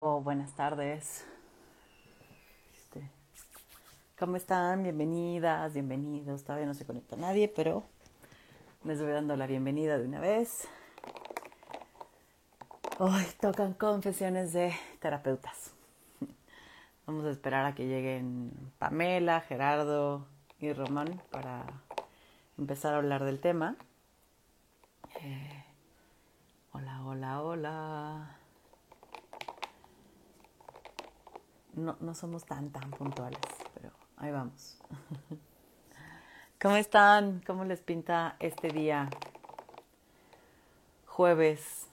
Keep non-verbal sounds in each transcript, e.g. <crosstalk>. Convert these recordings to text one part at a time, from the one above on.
Oh, buenas tardes. Este, ¿Cómo están? Bienvenidas, bienvenidos. Todavía no se conecta nadie, pero les voy dando la bienvenida de una vez. Hoy tocan confesiones de terapeutas. <laughs> Vamos a esperar a que lleguen Pamela, Gerardo y Román para empezar a hablar del tema. Eh, hola, hola, hola. No, no somos tan, tan puntuales, pero ahí vamos. <laughs> ¿Cómo están? ¿Cómo les pinta este día? Jueves.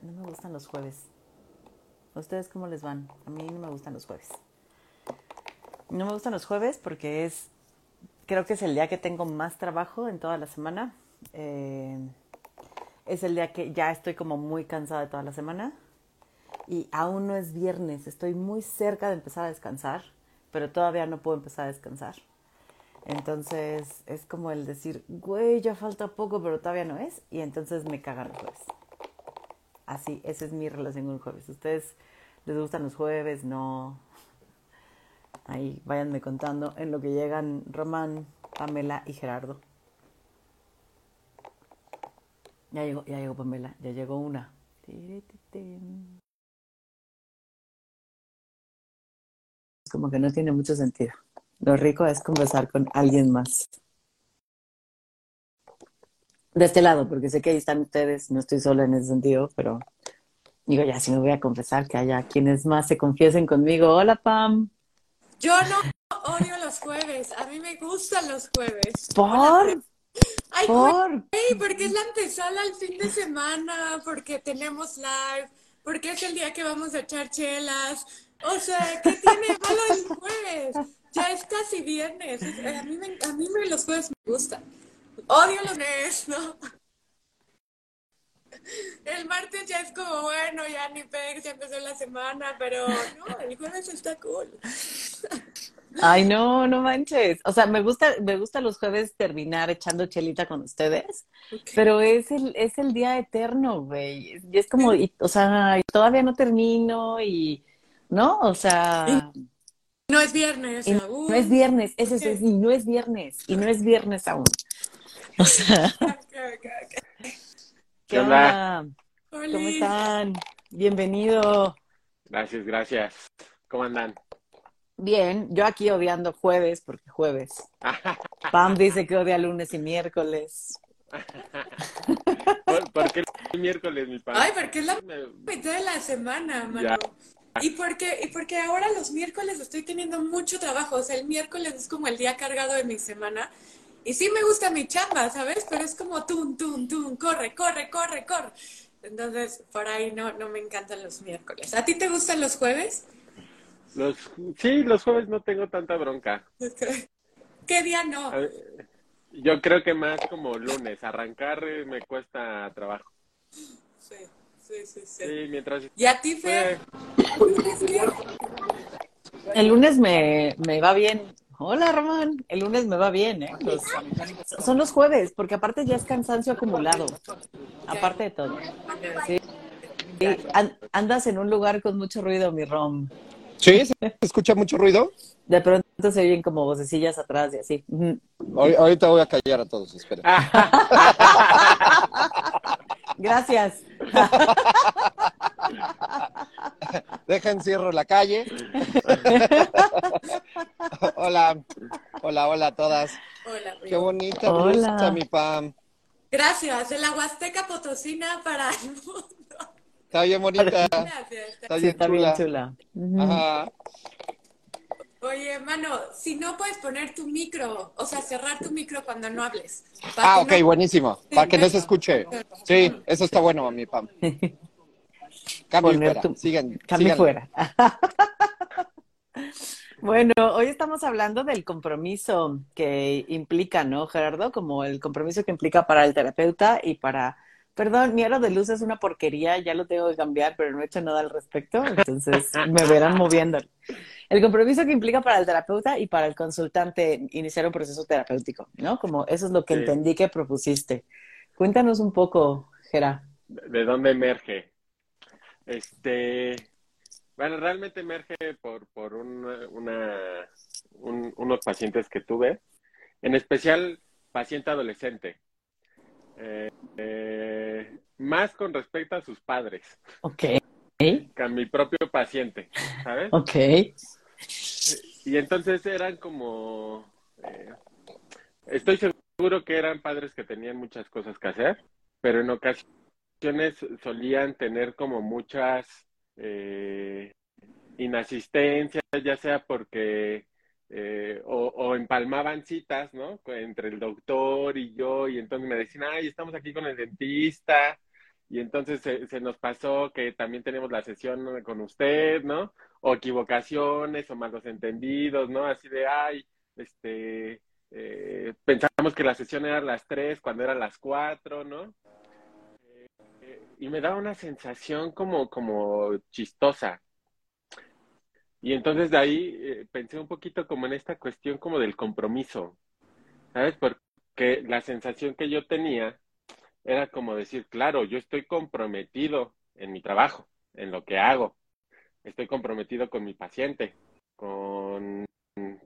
No me gustan los jueves. ¿A ustedes cómo les van? A mí no me gustan los jueves. No me gustan los jueves porque es, creo que es el día que tengo más trabajo en toda la semana. Eh, es el día que ya estoy como muy cansada de toda la semana y aún no es viernes, estoy muy cerca de empezar a descansar, pero todavía no puedo empezar a descansar. Entonces es como el decir, güey, ya falta poco, pero todavía no es, y entonces me cagan los jueves. Así, esa es mi relación con el jueves. ¿Ustedes les gustan los jueves? No. Ahí váyanme contando en lo que llegan Román, Pamela y Gerardo. Ya llegó, ya llegó Pamela, ya llegó una. Como que no tiene mucho sentido. Lo rico es conversar con alguien más. De este lado, porque sé que ahí están ustedes, no estoy sola en ese sentido, pero digo, ya si me voy a confesar que haya quienes más se confiesen conmigo. Hola, Pam. Yo no odio los jueves, a mí me gustan los jueves. ¿Por? <laughs> Ay, ¿Por? güey, porque es la antesala al fin de semana, porque tenemos live, porque es el día que vamos a echar chelas. O sea, ¿qué tiene malo el jueves? Ya es casi viernes. A mí, me, a mí me, los jueves me gustan. Odio los lunes, ¿no? El martes ya es como, bueno, ya ni pex, ya empezó la semana, pero no, el jueves está cool. Ay, no, no manches. O sea, me gusta, me gusta los jueves terminar echando chelita con ustedes, Okay. pero es el, es el día eterno, güey. Y es como, y- o sea, y todavía no termino y, ¿no? O sea, No es viernes, y aún. no es viernes, ese es, y no es viernes, y no es viernes aún. O sea. ¿qué ¿Qué onda? ¿Cómo están? Bienvenido. Gracias, gracias. ¿Cómo andan? Bien, yo aquí odiando jueves, porque jueves. <laughs> Pam dice que odia lunes y miércoles. ¿Por, por qué el miércoles, mi padre? Ay, porque es la mitad de la semana, mano. Ya. Y porque, y porque ahora los miércoles estoy teniendo mucho trabajo. O sea, el miércoles es como el día cargado de mi semana. Y sí me gusta mi chamba, ¿sabes? Pero es como tun, tun, tun, corre, corre, corre, corre. Entonces, por ahí no, no me encantan los miércoles. ¿A ti te gustan los jueves? Los, sí, los jueves no tengo tanta bronca. ¿Qué día no? Yo creo que más como lunes. Arrancar me cuesta trabajo. Sí, sí, sí, sí. Sí, mientras... ¿Y a ti, Fer? Eh. El lunes me, me va bien. Hola, Román. El lunes me va bien, ¿eh? Los- son los jueves, porque aparte ya es cansancio acumulado. Aparte de todo. Sí. Sí, an- andas en un lugar con mucho ruido, mi Rom. ¿Sí? ¿Se escucha mucho ruido? De pronto se oyen como vocecillas atrás y así. Ahorita voy a callar a todos, espera. <laughs> Gracias. <laughs> Deja encierro la calle. <laughs> hola, hola, hola a todas. Hola, Qué bonita Hola. mi Pam. Gracias. De la Huasteca Potosina para el mundo. Está bien bonita. Gracias. Está Sí, bien está bien chula. Ajá. Oye, mano, si no puedes poner tu micro, o sea, cerrar tu micro cuando no hables. Ah, ok, no- buenísimo. Para que no se escuche. Sí, eso está bueno, mi Pam. Cambio fuera. tu- Sigan, Cambio síganle. fuera. <laughs> Bueno, hoy estamos hablando del compromiso que implica, ¿no, Gerardo? Como el compromiso que implica para el terapeuta y para... Perdón, mi aro de luz es una porquería, ya lo tengo que cambiar, pero no he hecho nada al respecto, entonces me verán moviendo. El compromiso que implica para el terapeuta y para el consultante iniciar un proceso terapéutico, ¿no? Como eso es lo que Sí. entendí que propusiste. Cuéntanos un poco, Gera. ¿De dónde emerge? Este, bueno, realmente emerge por, por una, una- un- unos pacientes que tuve, en especial paciente adolescente, Eh, eh, más con respecto a sus padres Ok, que a mi propio paciente, ¿sabes? ok. Y entonces eran como, eh, estoy seguro que eran padres que tenían muchas cosas que hacer, pero en ocasiones solían tener como muchas eh, inasistencias, ya sea porque eh, o, o empalmaban citas, ¿no? Entre el doctor y yo, y entonces me decían, ay, estamos aquí con el dentista, y entonces se, se nos pasó que también tenemos la sesión con usted, ¿no? O equivocaciones o malos entendidos, ¿no? Así de, ay, este, eh, pensamos que la sesión era a las tres cuando eran las cuatro, ¿no? Eh, eh, y me daba una sensación como, como chistosa. Y entonces de ahí eh, pensé un poquito como en esta cuestión como del compromiso, ¿sabes? Porque la sensación que yo tenía era como decir, claro, yo estoy comprometido en mi trabajo, en lo que hago, estoy comprometido con mi paciente, con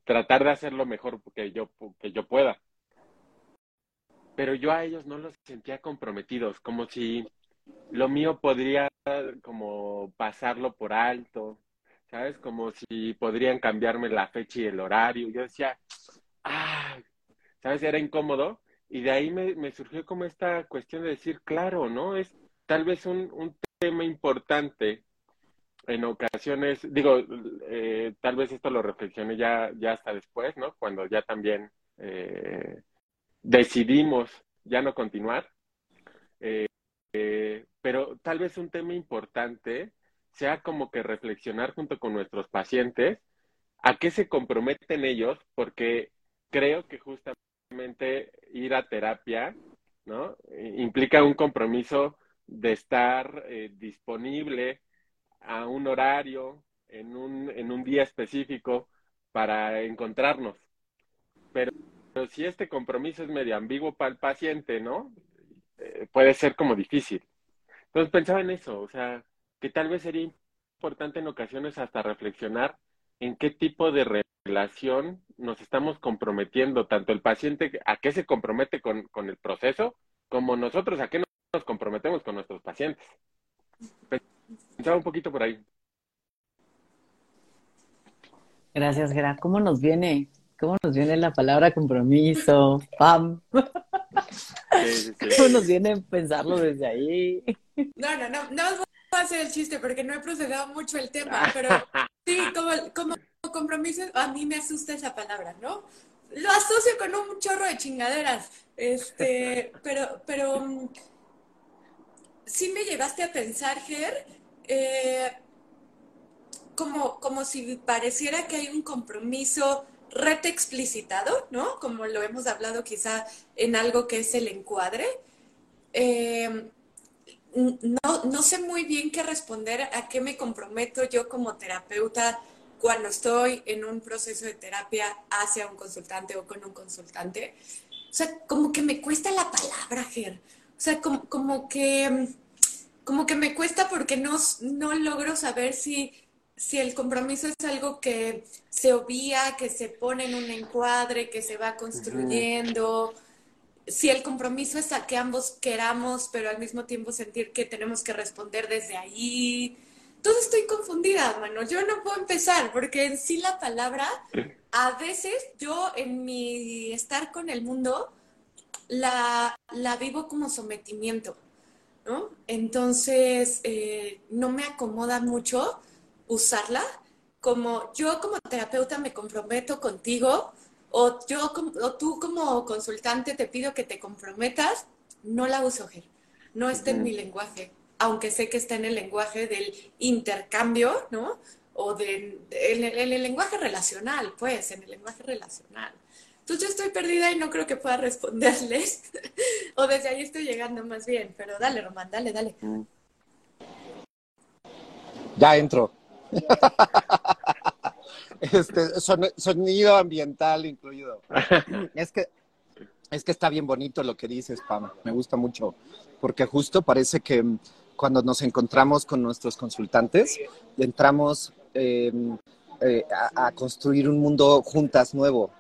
tratar de hacer lo mejor que yo, que yo pueda. Pero yo a ellos no los sentía comprometidos, como si lo mío podría como pasarlo por alto, ¿sabes? Como si podrían cambiarme la fecha y el horario. Yo decía, ah, ¿sabes? Era incómodo. Y de ahí me, surgió como esta cuestión de decir, claro, ¿no? Es tal vez un, tema importante en ocasiones, digo, eh, tal vez esto lo reflexioné ya, ya hasta después, ¿no? Cuando ya también eh, decidimos ya no continuar. Eh, pero tal vez un tema importante sea como que reflexionar junto con nuestros pacientes a qué se comprometen ellos, porque creo que justamente ir a terapia, ¿no? Implica un compromiso de estar eh, disponible a un horario, en un, en un día específico para encontrarnos. Pero, pero si este compromiso es medio ambiguo para el paciente, ¿no? Eh, puede ser como difícil. Entonces pensaba en eso, o sea, que tal vez sería importante en ocasiones hasta reflexionar en qué tipo de relación nos estamos comprometiendo, tanto el paciente a qué se compromete con, con el proceso, como nosotros a qué nos comprometemos con nuestros pacientes. Pensaba un poquito por ahí. Gracias, Gera. ¿Cómo nos viene? ¿Cómo nos viene la palabra compromiso? ¡Pam! Sí, sí, sí. <laughs> ¿Cómo nos viene pensarlo desde ahí? No, no, no, hacer el chiste porque no he procesado mucho el tema, <laughs> pero sí, como, como compromiso, a mí me asusta esa palabra, ¿no? Lo asocio con un chorro de chingaderas, este, <laughs> pero, pero mm, sí me llevaste a pensar, Ger, eh, como, como si pareciera que hay un compromiso rete explicitado, ¿no? Como lo hemos hablado quizá en algo que es el encuadre. Eh, no, no sé muy bien qué responder a qué me comprometo yo como terapeuta cuando estoy en un proceso de terapia hacia un consultante o con un consultante. O sea, como que me cuesta la palabra, Ger. O sea, como, como que, como que me cuesta porque no, no logro saber si, si el compromiso es algo que se obvia, que se pone en un encuadre, que se va construyendo. Si el compromiso es a que ambos queramos, pero al mismo tiempo sentir que tenemos que responder desde ahí. Todo estoy confundida, mano. Yo no puedo empezar porque en sí la palabra, a veces yo en mi estar con el mundo, la, la vivo como sometimiento, ¿no? Entonces, eh, no me acomoda mucho usarla como yo como terapeuta me comprometo contigo o yo o tú como consultante te pido que te comprometas, no la uso, Ger. No está en mi lenguaje, aunque sé que está en el lenguaje del intercambio, ¿no? O de, de- en, el, en el lenguaje relacional, pues, en el lenguaje relacional. Entonces yo estoy perdida y no creo que pueda responderles. <laughs> o desde ahí estoy llegando más bien. Pero dale, Román, dale, dale. Ya entro. <laughs> Este, son- sonido ambiental incluido. <laughs> Es que, es que está bien bonito lo que dices, Pam. Me gusta mucho. Porque justo parece que, cuando nos encontramos con nuestros consultantes, entramos eh, eh, a, a construir un mundo juntas nuevo,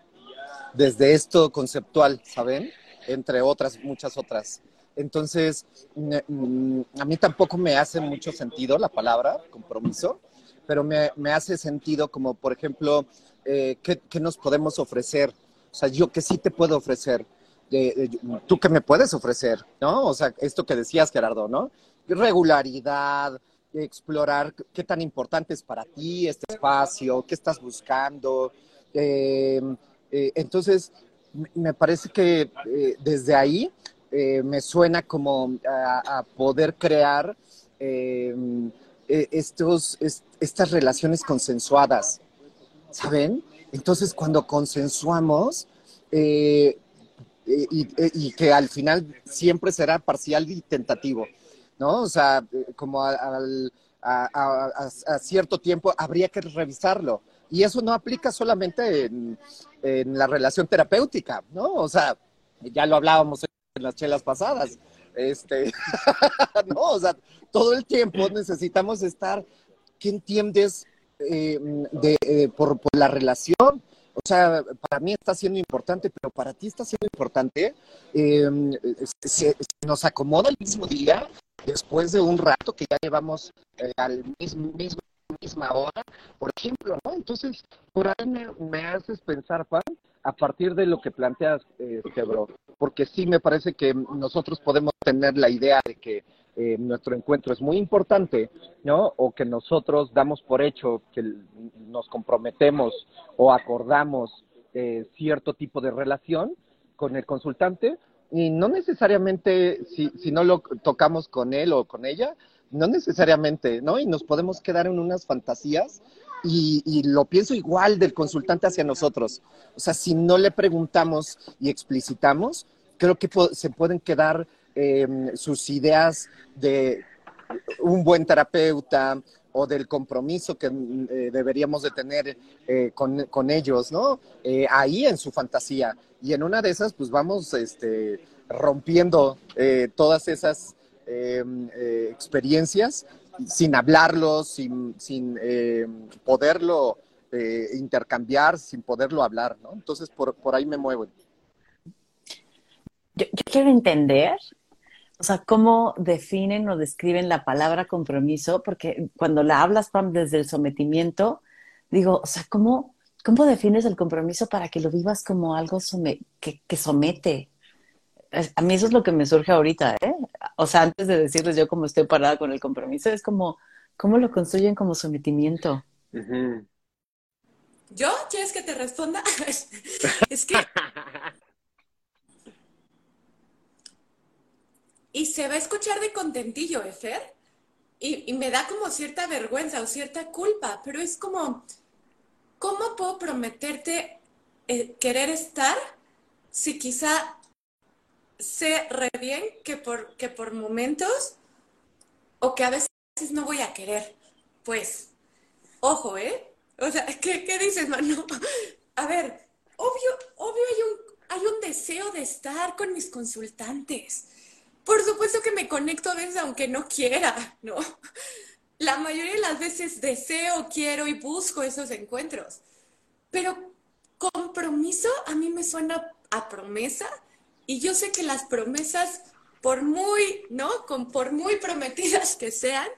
desde esto conceptual, ¿saben? Entre otras, muchas otras. Entonces, mm, mm, a mí tampoco me hace mucho sentido la palabra compromiso, pero me, me hace sentido como, por ejemplo, eh, ¿qué, qué nos podemos ofrecer? O sea, yo que sí te puedo ofrecer, de- tú que me puedes ofrecer, ¿no? O sea, esto que decías, Gerardo, ¿no? Regularidad, explorar qué tan importante es para ti este espacio, qué estás buscando. Eh, eh, entonces, me- parece que eh, desde ahí eh, me suena como a, poder crear eh, eh, estos, es- estas relaciones consensuadas, ¿saben? Entonces, cuando consensuamos, eh, eh, y, eh, que al final siempre será parcial y tentativo, ¿no? O sea, eh, como a cierto tiempo habría que revisarlo. Y eso no aplica solamente en, en la relación terapéutica, ¿no? O sea, ya lo hablábamos en las chelas pasadas. Este, <laughs> no, o sea, todo el tiempo necesitamos estar, ¿qué entiendes eh, de, eh, por, por la relación? O sea, para mí está siendo importante, pero para ti está siendo importante. Eh, se, nos acomoda el mismo día después de un rato que ya llevamos eh, al mismo, mismo misma hora, por ejemplo, ¿no? Entonces, por ahí me, me haces pensar, Juan, a partir de lo que planteas, este, bro, porque sí me parece que nosotros podemos tener la idea de que eh, nuestro encuentro es muy importante, ¿no? O que nosotros damos por hecho que nos comprometemos o acordamos eh, cierto tipo de relación con el consultante y no necesariamente si, si no lo tocamos con él o con ella, no necesariamente, ¿no? Y nos podemos quedar en unas fantasías y, lo pienso igual del consultante hacia nosotros. O sea, si no le preguntamos y explicitamos, creo que se pueden quedar eh, sus ideas de un buen terapeuta o del compromiso que eh, deberíamos de tener eh, con, ellos, ¿no? Eh, ahí en su fantasía. Y en una de esas, pues vamos este, rompiendo todas esas eh, experiencias sin hablarlo, sin, sin eh, poderlo eh, intercambiar, sin poderlo hablar, ¿no? Entonces, por, por ahí me muevo. Yo, quiero entender, o sea, cómo definen o describen la palabra compromiso, porque cuando la hablas, Pam, desde el sometimiento, digo, o sea, ¿cómo, cómo defines el compromiso para que lo vivas como algo que, que somete? A mí eso es lo que me surge ahorita, ¿eh? O sea, antes de decirles yo cómo estoy parada con el compromiso, es como, ¿cómo lo construyen como sometimiento? Uh -huh. ¿Yo? ¿Quieres que te responda? <laughs> es que... <laughs> Y se va a escuchar de contentillo, Efer. Y, y me da como cierta vergüenza o cierta culpa, pero es como, ¿cómo puedo prometerte eh, querer estar si quizá sé re bien que por, que por momentos o que a veces no voy a querer. Pues, ojo, ¿eh? O sea, ¿qué, qué dices, Manu? <laughs> A ver, obvio, obvio hay un, hay un deseo de estar con mis consultantes. Por supuesto que me conecto a veces aunque no quiera, ¿no? <laughs> La mayoría de las veces deseo, quiero y busco esos encuentros. Pero compromiso a mí me suena a promesa y yo sé que las promesas, por muy, ¿no? Con, por muy prometidas que sean,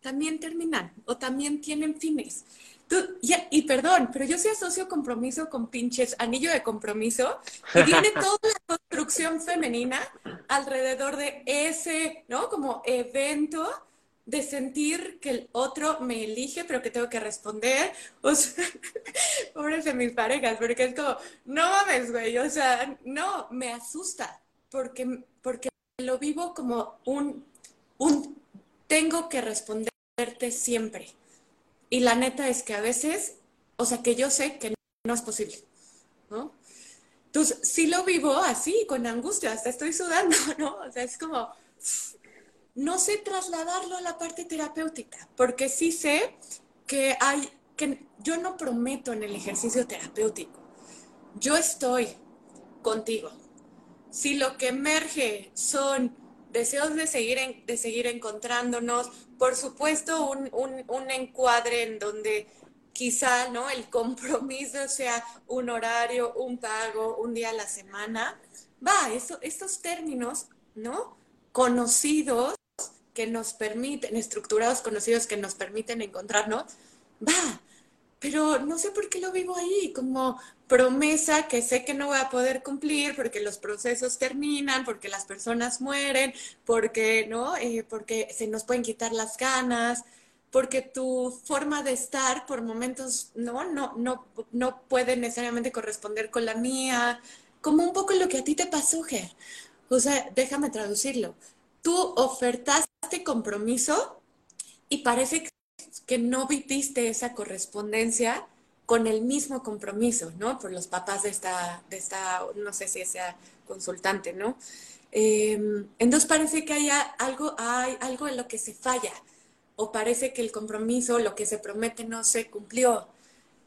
también terminan o también tienen fines. Tú, y, y, perdón, pero yo sí asocio compromiso con pinches anillo de compromiso y viene <laughs> toda la construcción femenina alrededor de ese, ¿no? Como evento de sentir que el otro me elige, pero que tengo que responder. <laughs> O sea, <laughs> pobres de mis parejas, porque es como, no mames, güey, o sea, no, me asusta, porque, porque lo vivo como un, un, tengo que responderte siempre. Y la neta es que a veces, o sea, que yo sé que no es posible, ¿no? Entonces, sí lo vivo así, con angustia, hasta estoy sudando, <laughs> ¿no? O sea, es como, no sé trasladarlo a la parte terapéutica, porque sí sé que hay, que yo no prometo en el ejercicio terapéutico. Yo estoy contigo. Si lo que emerge son deseos de seguir, de seguir encontrándonos, por supuesto un, un, encuadre en donde quizá ¿no? el compromiso sea un horario, un pago, un día a la semana. Va, eso, estos términos, ¿no? Conocidos que nos permiten, estructurados conocidos que nos permiten encontrarnos, va, pero no sé por qué lo vivo ahí, como promesa que sé que no voy a poder cumplir porque los procesos terminan, porque las personas mueren, porque, ¿no? Eh, porque se nos pueden quitar las ganas, porque tu forma de estar por momentos, ¿no? No, no, no puede necesariamente corresponder con la mía, como un poco lo que a ti te pasó, Ger. O sea, déjame traducirlo. Tú ofertaste compromiso y parece que no viviste esa correspondencia con el mismo compromiso, ¿no? Por los papás de esta, de esta no sé si sea consultante, ¿no? Em, entonces parece que hay algo, hay algo en lo que se falla, o parece que el compromiso, lo que se promete, no se cumplió.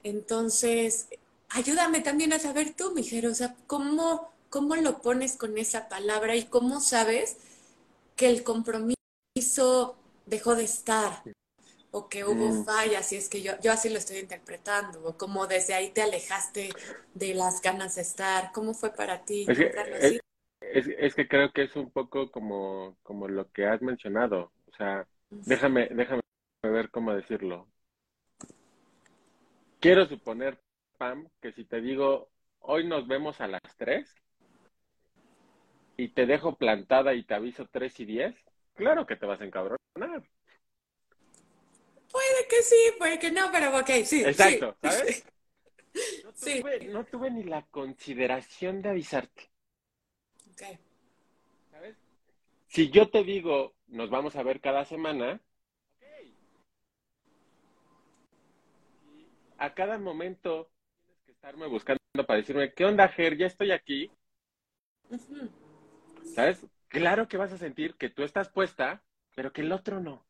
Entonces, ayúdame también a saber tú, Mijero, o sea, ¿cómo, cómo lo pones con esa palabra y cómo sabes que el compromiso dejó de estar o que hubo mm. fallas, y es que yo, yo así lo estoy interpretando, o como desde ahí te alejaste de las ganas de estar, ¿cómo fue para ti? Es que, es, que creo que es un poco como, como lo que has mencionado, o sea, déjame, déjame ver cómo decirlo. Quiero suponer, Pam, que si te digo, hoy nos vemos a las 3 y te dejo plantada y te aviso 3 y 10, claro que te vas a encabronar. Puede que sí, puede que no, pero ok, sí. Exacto, ¿sabes? <laughs> No tuve, no tuve ni la consideración de avisarte. Ok. ¿Sabes? Si yo te digo, nos vamos a ver cada semana, a cada momento tienes que estarme buscando para decirme, ¿qué onda, Ger? Ya estoy aquí. ¿Sabes? Claro que vas a sentir que tú estás puesta, pero que el otro no.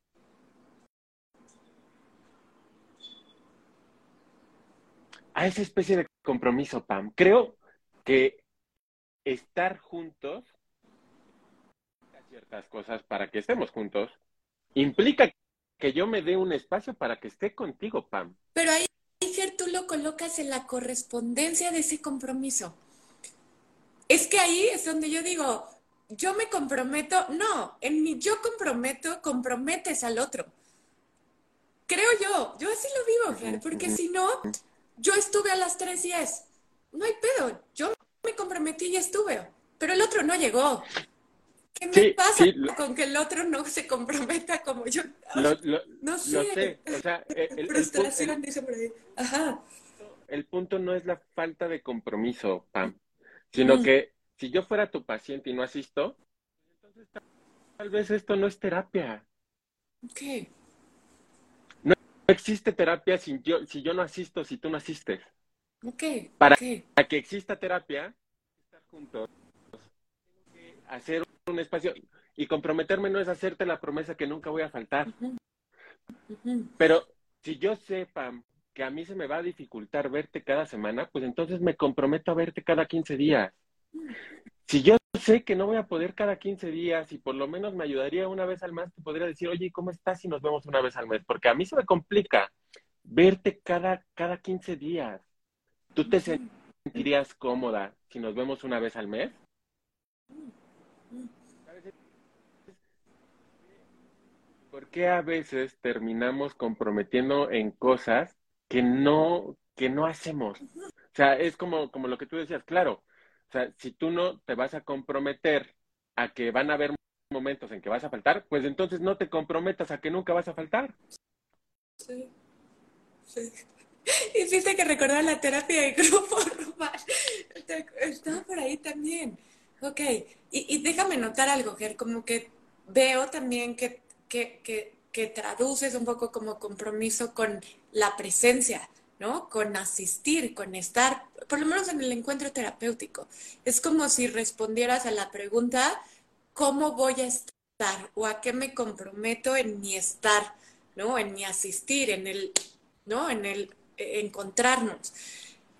a esa especie de compromiso, Pam. Creo que estar juntos, ciertas cosas para que estemos juntos, implica que yo me dé un espacio para que esté contigo, Pam. Pero ahí, Ger, tú lo colocas en la correspondencia de ese compromiso. Es que ahí es donde yo digo, yo me comprometo, no, en mi yo comprometo, comprometes al otro. Creo yo, yo así lo vivo, Ger, porque si no, yo estuve a las 3.10. No hay pedo. Yo me comprometí y estuve. Pero el otro no llegó. ¿Qué me pasa con que el otro no se comprometa como yo? no sé. O sea, <laughs> el, Frustración, dice por ahí. Ajá. El punto no es la falta de compromiso, Pam, sino mm. que si yo fuera tu paciente y no asisto, entonces tal vez esto no es terapia. ¿Qué? existe terapia si yo, si yo no asisto, si tú no asistes. Ok. Para, que exista terapia, estar juntos, tengo que hacer un espacio y comprometerme no es hacerte la promesa que nunca voy a faltar. Pero si yo sepa que a mí se me va a dificultar verte cada semana, pues entonces me comprometo a verte cada 15 días. Si yo sé que no voy a poder cada 15 días y por lo menos me ayudaría una vez al mes, te podría decir, oye, ¿cómo estás si nos vemos una vez al mes? Porque a mí se me complica verte cada, cada 15 días. ¿Tú te sentirías cómoda si nos vemos una vez al mes? ¿Por qué a veces terminamos comprometiendo en cosas que no, que no hacemos? O sea, es como, como lo que tú decías, claro, sea, si tú no te vas a comprometer a que van a haber momentos en que vas a faltar, pues entonces no te comprometas a que nunca vas a faltar. Sí. Sí. <laughs> Hiciste que recordar la terapia de grupo, <laughs> Estaba por ahí también. Ok. Y, déjame notar algo, Ger, como que veo también que, que, que, que traduces un poco como compromiso con la presencia. ¿No? Con asistir, con estar, por lo menos en el encuentro terapéutico. Es como si respondieras a la pregunta, ¿cómo voy a estar? ¿O a qué me comprometo en mi estar, ¿no? En mi asistir, en el, ¿no? En el eh, encontrarnos.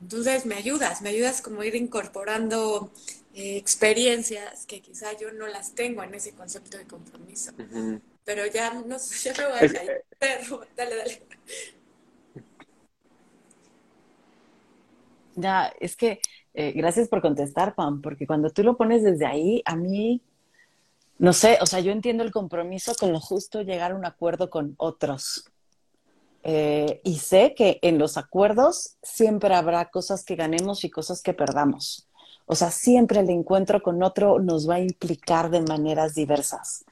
Entonces me ayudas, me ayudas como a ir incorporando eh, experiencias que quizá yo no las tengo en ese concepto de compromiso. Pero ya no sé, <laughs> ya me voy a caer. Dale, dale. Ya, es que eh, gracias por contestar, Pam, porque cuando tú lo pones desde ahí, a mí, no sé, o sea, yo entiendo el compromiso con lo justo llegar a un acuerdo con otros. Eh, y sé que en los acuerdos siempre habrá cosas que ganemos y cosas que perdamos. O sea, siempre el encuentro con otro nos va a implicar de maneras diversas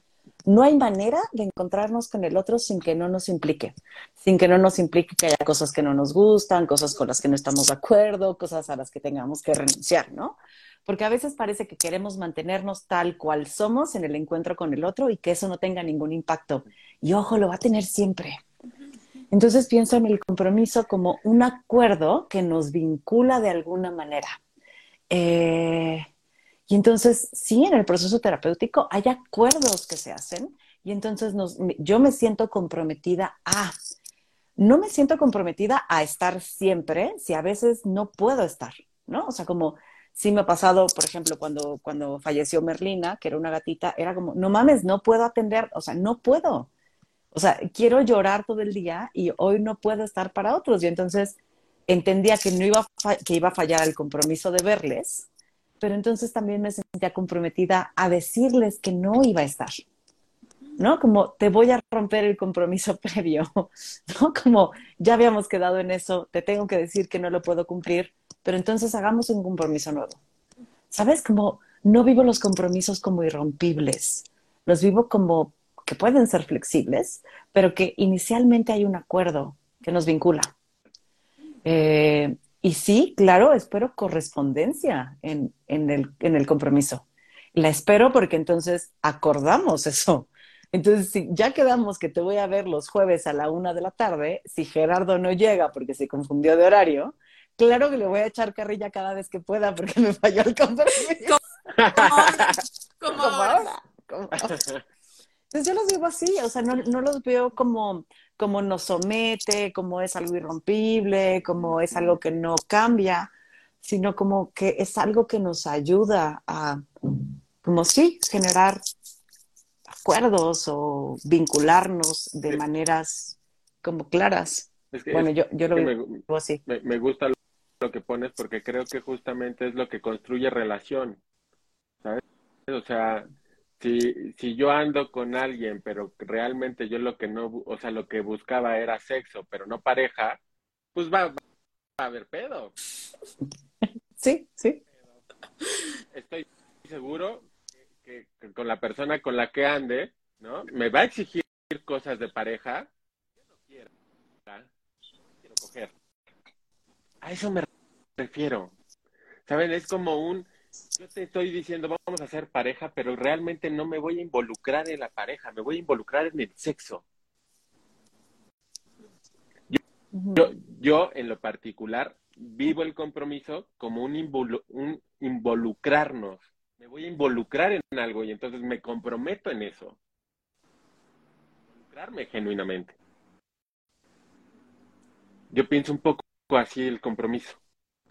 no hay manera de encontrarnos con el otro sin que no nos implique, sin que no nos implique que haya cosas que no nos gustan, cosas con las que no estamos de acuerdo, cosas a las que tengamos que renunciar, ¿no? Porque a veces parece que queremos mantenernos tal cual somos en el encuentro con el otro y que eso no tenga ningún impacto. Y ojo, lo va a tener siempre. Entonces pienso en el compromiso como un acuerdo que nos vincula de alguna manera. Eh, y entonces, sí, en el proceso terapéutico hay acuerdos que se hacen y entonces yo me siento comprometida a, no me siento comprometida a estar siempre si a veces no puedo estar, ¿no? O sea, como sí me ha pasado, por ejemplo, cuando, cuando falleció Merlina, que era una gatita, era como, no mames, no puedo atender, o sea, no puedo. O sea, quiero llorar todo el día y hoy no puedo estar para otros. Y entonces entendía que no iba que iba a fallar el compromiso de verles, pero entonces también me sentía comprometida a decirles que no iba a estar. ¿No? Como te voy a romper el compromiso <laughs> previo, ¿no? Como ya habíamos quedado en eso, te tengo que decir que no lo puedo cumplir, pero entonces hagamos un compromiso nuevo. ¿Sabes? Como no vivo los compromisos como irrompibles, los vivo como que pueden ser flexibles, pero que inicialmente hay un acuerdo que nos vincula. Eh, y sí, claro, espero correspondencia en, el, en el compromiso. La espero porque entonces acordamos eso. Entonces, si ya quedamos que te voy a ver los jueves a la una de la tarde, si Gerardo no llega porque se confundió de horario, claro que le voy a echar carrilla cada vez que pueda porque me falló el compromiso. <laughs> Como ahora. Como ahora. Entonces yo los digo así, o sea, no, no los veo como, como nos somete, como es algo irrompible, como es algo que no cambia, sino como que es algo que nos ayuda a, como sí, generar acuerdos o vincularnos de maneras como claras. bueno, yo, yo lo veo así. Me, me, gusta lo que pones porque creo que justamente es lo que construye relación, ¿sabes? O sea, si, si yo ando con alguien, pero realmente yo lo que no, o sea, lo que buscaba era sexo, pero no pareja, pues va, a haber pedo. Sí, sí. Estoy seguro que, con la persona con la que ande, ¿no? Me va a exigir cosas de pareja. Yo no quiero, quiero coger. A eso me refiero. ¿Saben? Es como un, yo te estoy diciendo, vamos a ser pareja, pero realmente no me voy a involucrar en la pareja, me voy a involucrar en el sexo. Yo, yo, en lo particular, vivo el compromiso como un, un involucrarnos. Me voy a involucrar en algo y entonces me comprometo en eso. Involucrarme genuinamente. Yo pienso un poco así el compromiso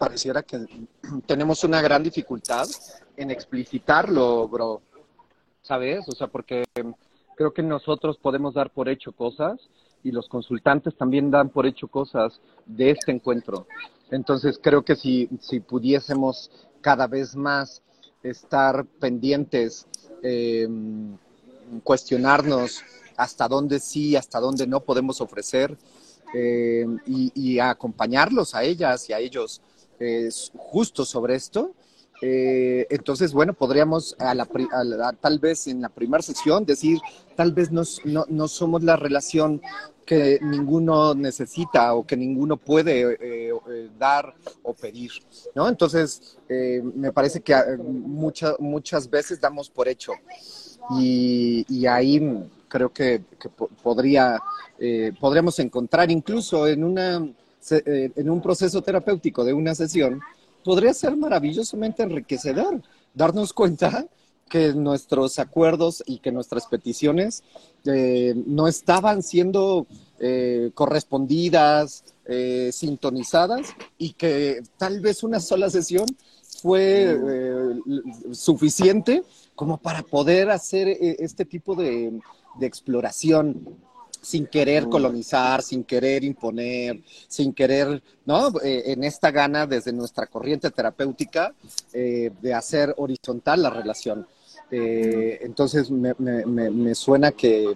pareciera que <clears throat> tenemos una gran dificultad en explicitarlo, bro. ¿Sabes? O sea, porque creo que nosotros podemos dar por hecho cosas y los consultantes también dan por hecho cosas de este encuentro. Entonces, creo que si, si pudiésemos cada vez más estar pendientes, em, cuestionarnos hasta dónde sí, hasta dónde no podemos ofrecer eh, y, y acompañarlos a ellas y a ellos justo sobre esto. Eh, entonces, bueno, podríamos a la, tal vez en la primera sesión decir, tal vez no, no, somos la relación que ninguno necesita o que ninguno puede eh, eh, dar o pedir, ¿no? Entonces, me parece que muchas muchas veces damos por hecho y, y ahí creo que, que podría, podríamos encontrar incluso en una eh, en un proceso terapéutico de una sesión, podría ser maravillosamente enriquecedor darnos cuenta que nuestros acuerdos y que nuestras peticiones eh, no estaban siendo eh, correspondidas, sintonizadas y que tal vez una sola sesión fue suficiente como para poder hacer este tipo de exploración sin querer colonizar, sin querer imponer, sin querer, ¿no? Eh, en esta gana desde nuestra corriente terapéutica eh, de hacer horizontal la relación. Eh, entonces me, me, me, suena que,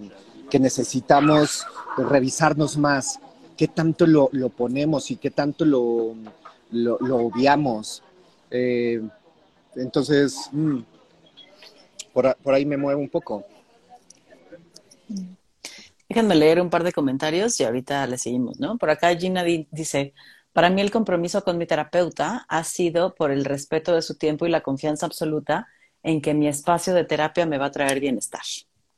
que, necesitamos revisarnos más, qué tanto lo, lo ponemos y qué tanto lo, lo, lo obviamos. entonces, mm, por, por ahí me muevo un poco. Déjenme leer un par de comentarios y ahorita le seguimos, ¿no? Por acá Gina dice, para mí el compromiso con mi terapeuta ha sido por el respeto de su tiempo y la confianza absoluta en que mi espacio de terapia me va a traer bienestar,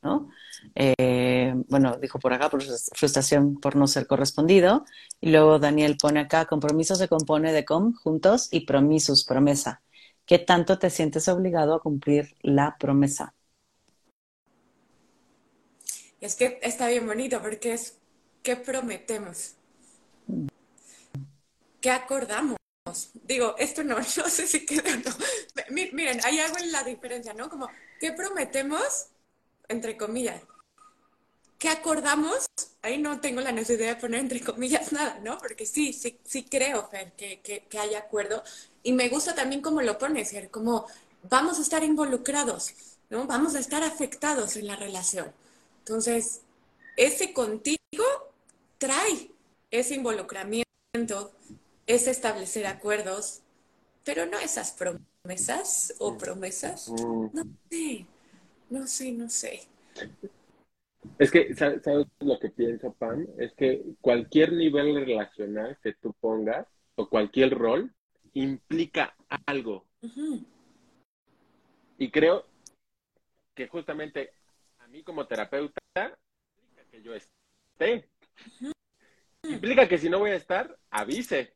¿no? Eh, bueno, dijo por acá, por frustración por no ser correspondido. Y luego Daniel pone acá, compromiso se compone de com, juntos, y promisos, promesa. ¿Qué tanto te sientes obligado a cumplir la promesa? Es que está bien bonito porque es ¿qué prometemos? ¿Qué acordamos? Digo, esto no, <laughs> no sé si queda no. Miren, ahí hago la diferencia, ¿no? Como, ¿qué prometemos? Entre comillas. ¿Qué acordamos? Ahí no tengo la necesidad de poner entre comillas nada, ¿no? Porque sí, sí, sí creo, Fer, que, que, que hay acuerdo. Y me gusta también cómo lo pones, Fer, como vamos a estar involucrados, ¿no? Vamos a estar afectados en la relación. Entonces, ese contigo trae ese involucramiento, es establecer acuerdos, pero no esas promesas o promesas. Mm. No sé, no sé, no sé. Es que, ¿sabes lo que pienso, Pam? Es que cualquier nivel relacional que tú pongas, o cualquier rol, implica algo. Y creo que justamente a mí como terapeuta implica que yo esté. Implica que si no voy a estar, avise.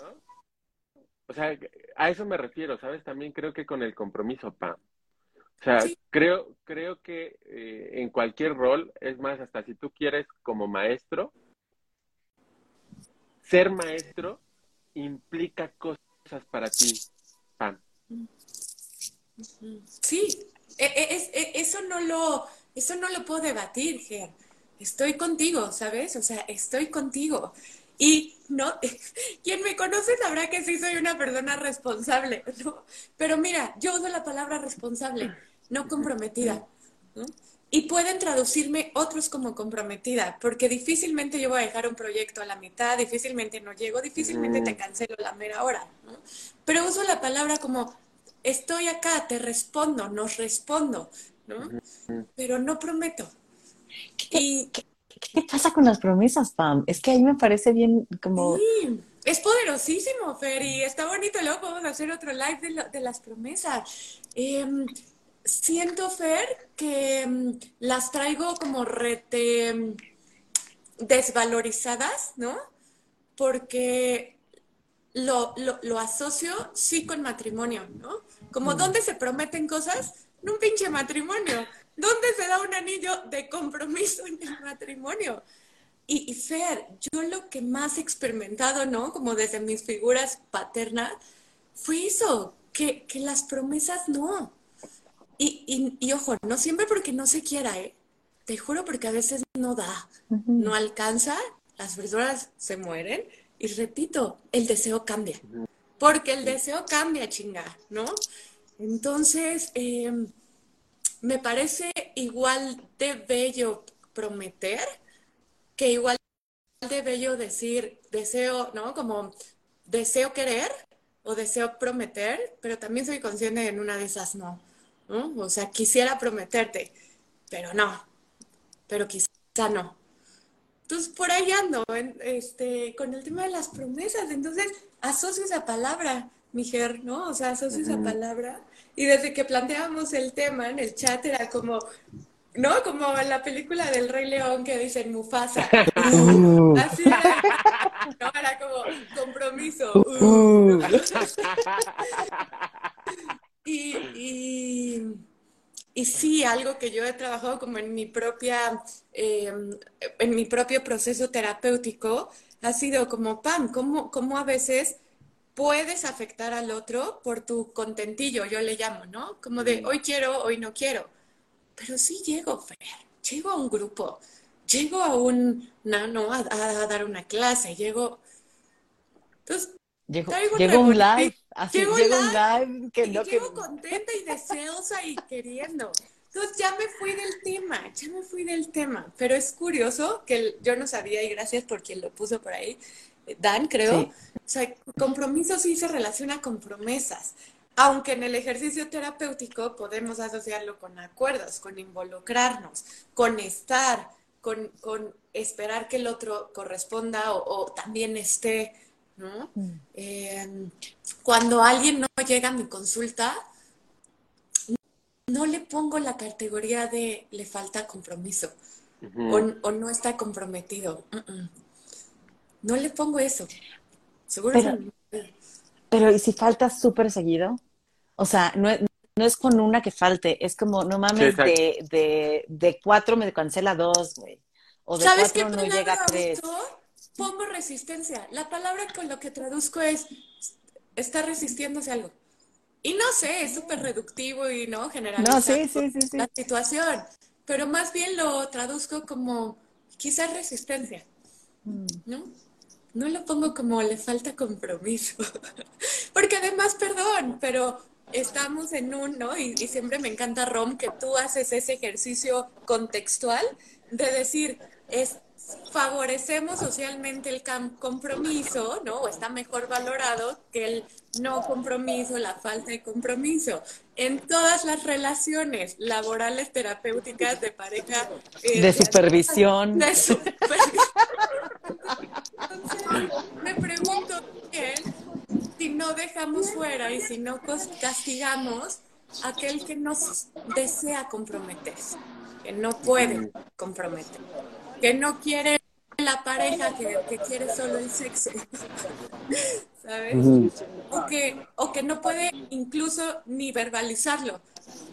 ¿no? O sea, a eso me refiero, ¿sabes? También creo que con el compromiso, Pam. O sea, creo, creo que eh, en cualquier rol, es más, hasta si tú quieres como maestro, ser maestro implica cosas para ti, Pam. Sí, e, e, es, e, eso no lo, eso no lo puedo debatir, Ger. Estoy contigo, ¿sabes? O sea, estoy contigo. Y no, <laughs> quien me conoce sabrá que sí soy una persona responsable, <laughs> ¿no? Pero mira, yo uso la palabra responsable, no comprometida. Y pueden traducirme otros como comprometida, porque difícilmente yo voy a dejar un proyecto a la mitad, difícilmente no llego, difícilmente te mm. cancelo la mera hora. ¿no? Pero uso la palabra como estoy acá, te respondo, nos respondo. ¿No? Pero no prometo. ¿Qué, ¿qué, pasa con las promesas, Pam? Es que ahí me parece bien como... Sí, es poderosísimo, Fer, y está bonito. Luego podemos hacer otro live de, las promesas. Em, siento, Fer, que em, las traigo como rete em, desvalorizadas, ¿no? Porque lo, lo, asocio sí con matrimonio, ¿no? Como mm. donde se prometen cosas, un pinche matrimonio. ¿Dónde se da un anillo de compromiso en el matrimonio? Y, y Fer, yo lo que más he experimentado, ¿no? Como desde mis figuras paternas, fue eso, que, que las promesas no. Y, y, y, ojo, no siempre porque no se quiera, ¿eh? Te juro porque a veces no da, no alcanza, las verduras se mueren y repito, el deseo cambia. Porque el deseo cambia, chinga, ¿no? Entonces, em, me parece igual de bello prometer que igual de bello decir deseo, ¿no? Como deseo querer o deseo prometer, pero también soy consciente en una de esas no, ¿no? O sea, quisiera prometerte, pero no, pero quizá no. Entonces, por ahí ando, este, con el tema de las promesas, entonces asocio esa palabra Mijer, ¿no? O sea, asocio esa palabra. Y desde que planteábamos el tema en el chat era como, ¿no? Como en la película del Rey León que dicen Mufasa. Uh. Así era. No, era como compromiso. Uh. <laughs> y, y, y, sí, algo que yo he trabajado como en mi propia, em, en mi propio proceso terapéutico, ha sido como, Pam, ¿cómo, cómo a veces puedes afectar al otro por tu contentillo, yo le llamo, ¿no? Como de hoy quiero, hoy no quiero. Pero sí llego, Fer, llego a un grupo, llego a un nano a, a dar una clase, llego. Entonces, Llegó, traigo un live, así Llegó llegó un live que y no que llego contenta y deseosa y queriendo. Entonces ya me fui del tema, ya me fui del tema. Pero es curioso que yo no sabía, y gracias por quien lo puso por ahí, eh, Dan, creo. Sí. O sea, compromiso sí se relaciona con promesas. Aunque en el ejercicio terapéutico podemos asociarlo con acuerdos, con involucrarnos, con estar, con, con esperar que el otro corresponda o, o también esté, ¿no? Eh, cuando alguien no llega a mi consulta, no le pongo la categoría de le falta compromiso o, o no está comprometido. Mm, mm. No le pongo eso. Seguro Pero- que- Pero ¿y si faltas súper seguido? O sea, no es, no es con una que falte, es como, no mames, de, de, de cuatro me cancela dos, güey. O de ¿Sabes qué cuatro no llega a tres. Pongo resistencia. La palabra con lo que traduzco es está resistiéndose a algo. Y no sé, es súper reductivo y no generalizar No, sí, sí, sí, la situación, pero más bien lo traduzco como quizás resistencia, Mm. ¿no? No lo pongo como le falta compromiso, <laughs> porque además, perdón, pero estamos en un, ¿no? Y, y siempre me encanta, Rom, que tú haces ese ejercicio contextual de decir, es favorecemos socialmente el compromiso, ¿no? O está mejor valorado que el no compromiso, la falta de compromiso. En todas las relaciones laborales, terapéuticas, de pareja. eh, De supervisión. de. Entonces, me pregunto bien si no dejamos fuera y si no castigamos a aquel que no s- desea comprometerse, que no puede comprometer, que no quiere la pareja, que, que quiere solo el sexo, <laughs> ¿sabes? O que, o que no puede incluso ni verbalizarlo,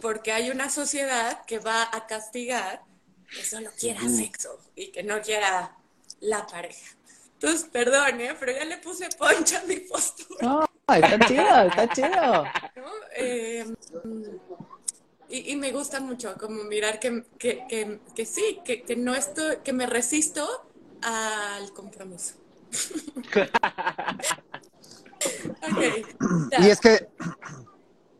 porque hay una sociedad que va a castigar que solo quiera sexo y que no quiera la pareja. Entonces, perdón, ¿eh? pero ya le puse poncha a mi postura. No, está chido, está chido. <laughs> ¿no? Eh, y, y me gusta mucho como mirar que, que, que, que sí, que, que no estoy, que me resisto al compromiso. <laughs> Y es que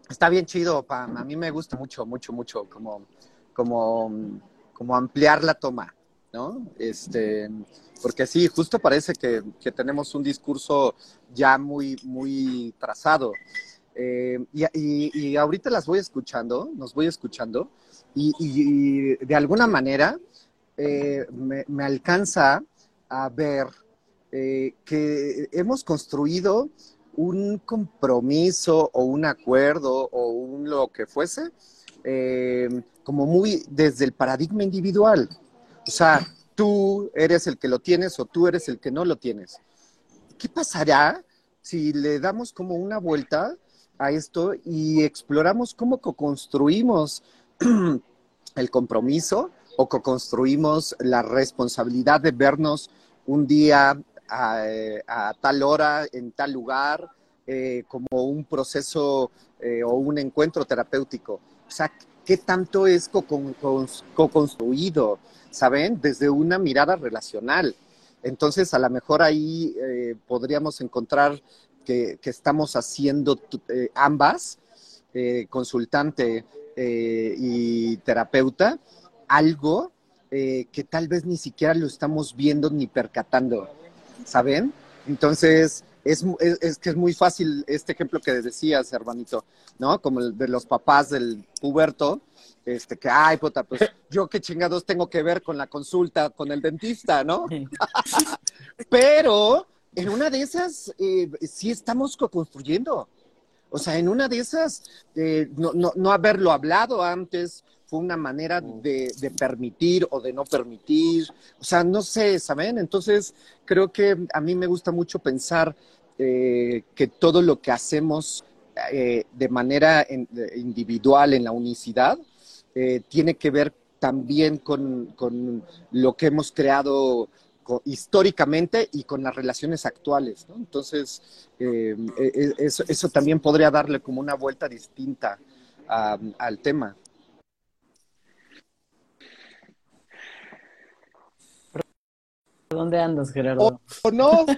está bien chido, Pam. A mí me gusta mucho, mucho, mucho, como, como, como ampliar la toma, ¿no? Este, porque sí, justo parece que, que tenemos un discurso ya muy, muy trazado. Eh, y, ahorita las voy escuchando, nos voy escuchando, y, de alguna manera eh, me, alcanza a ver eh, que hemos construido un compromiso o un acuerdo o un lo que fuese, como muy desde el paradigma individual. O sea, tú eres el que lo tienes o tú eres el que no lo tienes. ¿Qué pasará si le damos como una vuelta a esto y exploramos cómo co-construimos <clears throat> el compromiso o co-construimos la responsabilidad de vernos un día a, a tal hora, en tal lugar, eh, como un proceso eh, o un encuentro terapéutico. O sea, ¿qué tanto es co-con- cons- co-construido, ¿saben? Desde una mirada relacional. Entonces, a lo mejor ahí eh, podríamos encontrar que, que estamos haciendo eh, ambas, eh, consultante eh, y terapeuta, algo que tal vez ni siquiera lo estamos viendo ni percatando, ¿saben? Entonces, es, es que es muy fácil este ejemplo que decías, hermanito, ¿no? Como el de los papás del puberto, este, que, ay, puta, pues <laughs> yo qué chingados tengo que ver con la consulta con el dentista, ¿no? <laughs> Pero en una de esas eh, sí estamos co-construyendo. O sea, en una de esas, eh, no, no, no haberlo hablado antes fue una manera de, de permitir o de no permitir. O sea, no sé, ¿saben? Entonces, creo que a mí me gusta mucho pensar eh, que todo lo que hacemos de manera en- de- individual en la unicidad tiene que ver también con, con lo que hemos creado históricamente y con las relaciones actuales. ¿no? Entonces, eh, e, e, eso, eso, también podría darle como una vuelta distinta al tema. ¿Dónde andas, Gerardo? ¿O, no? <laughs>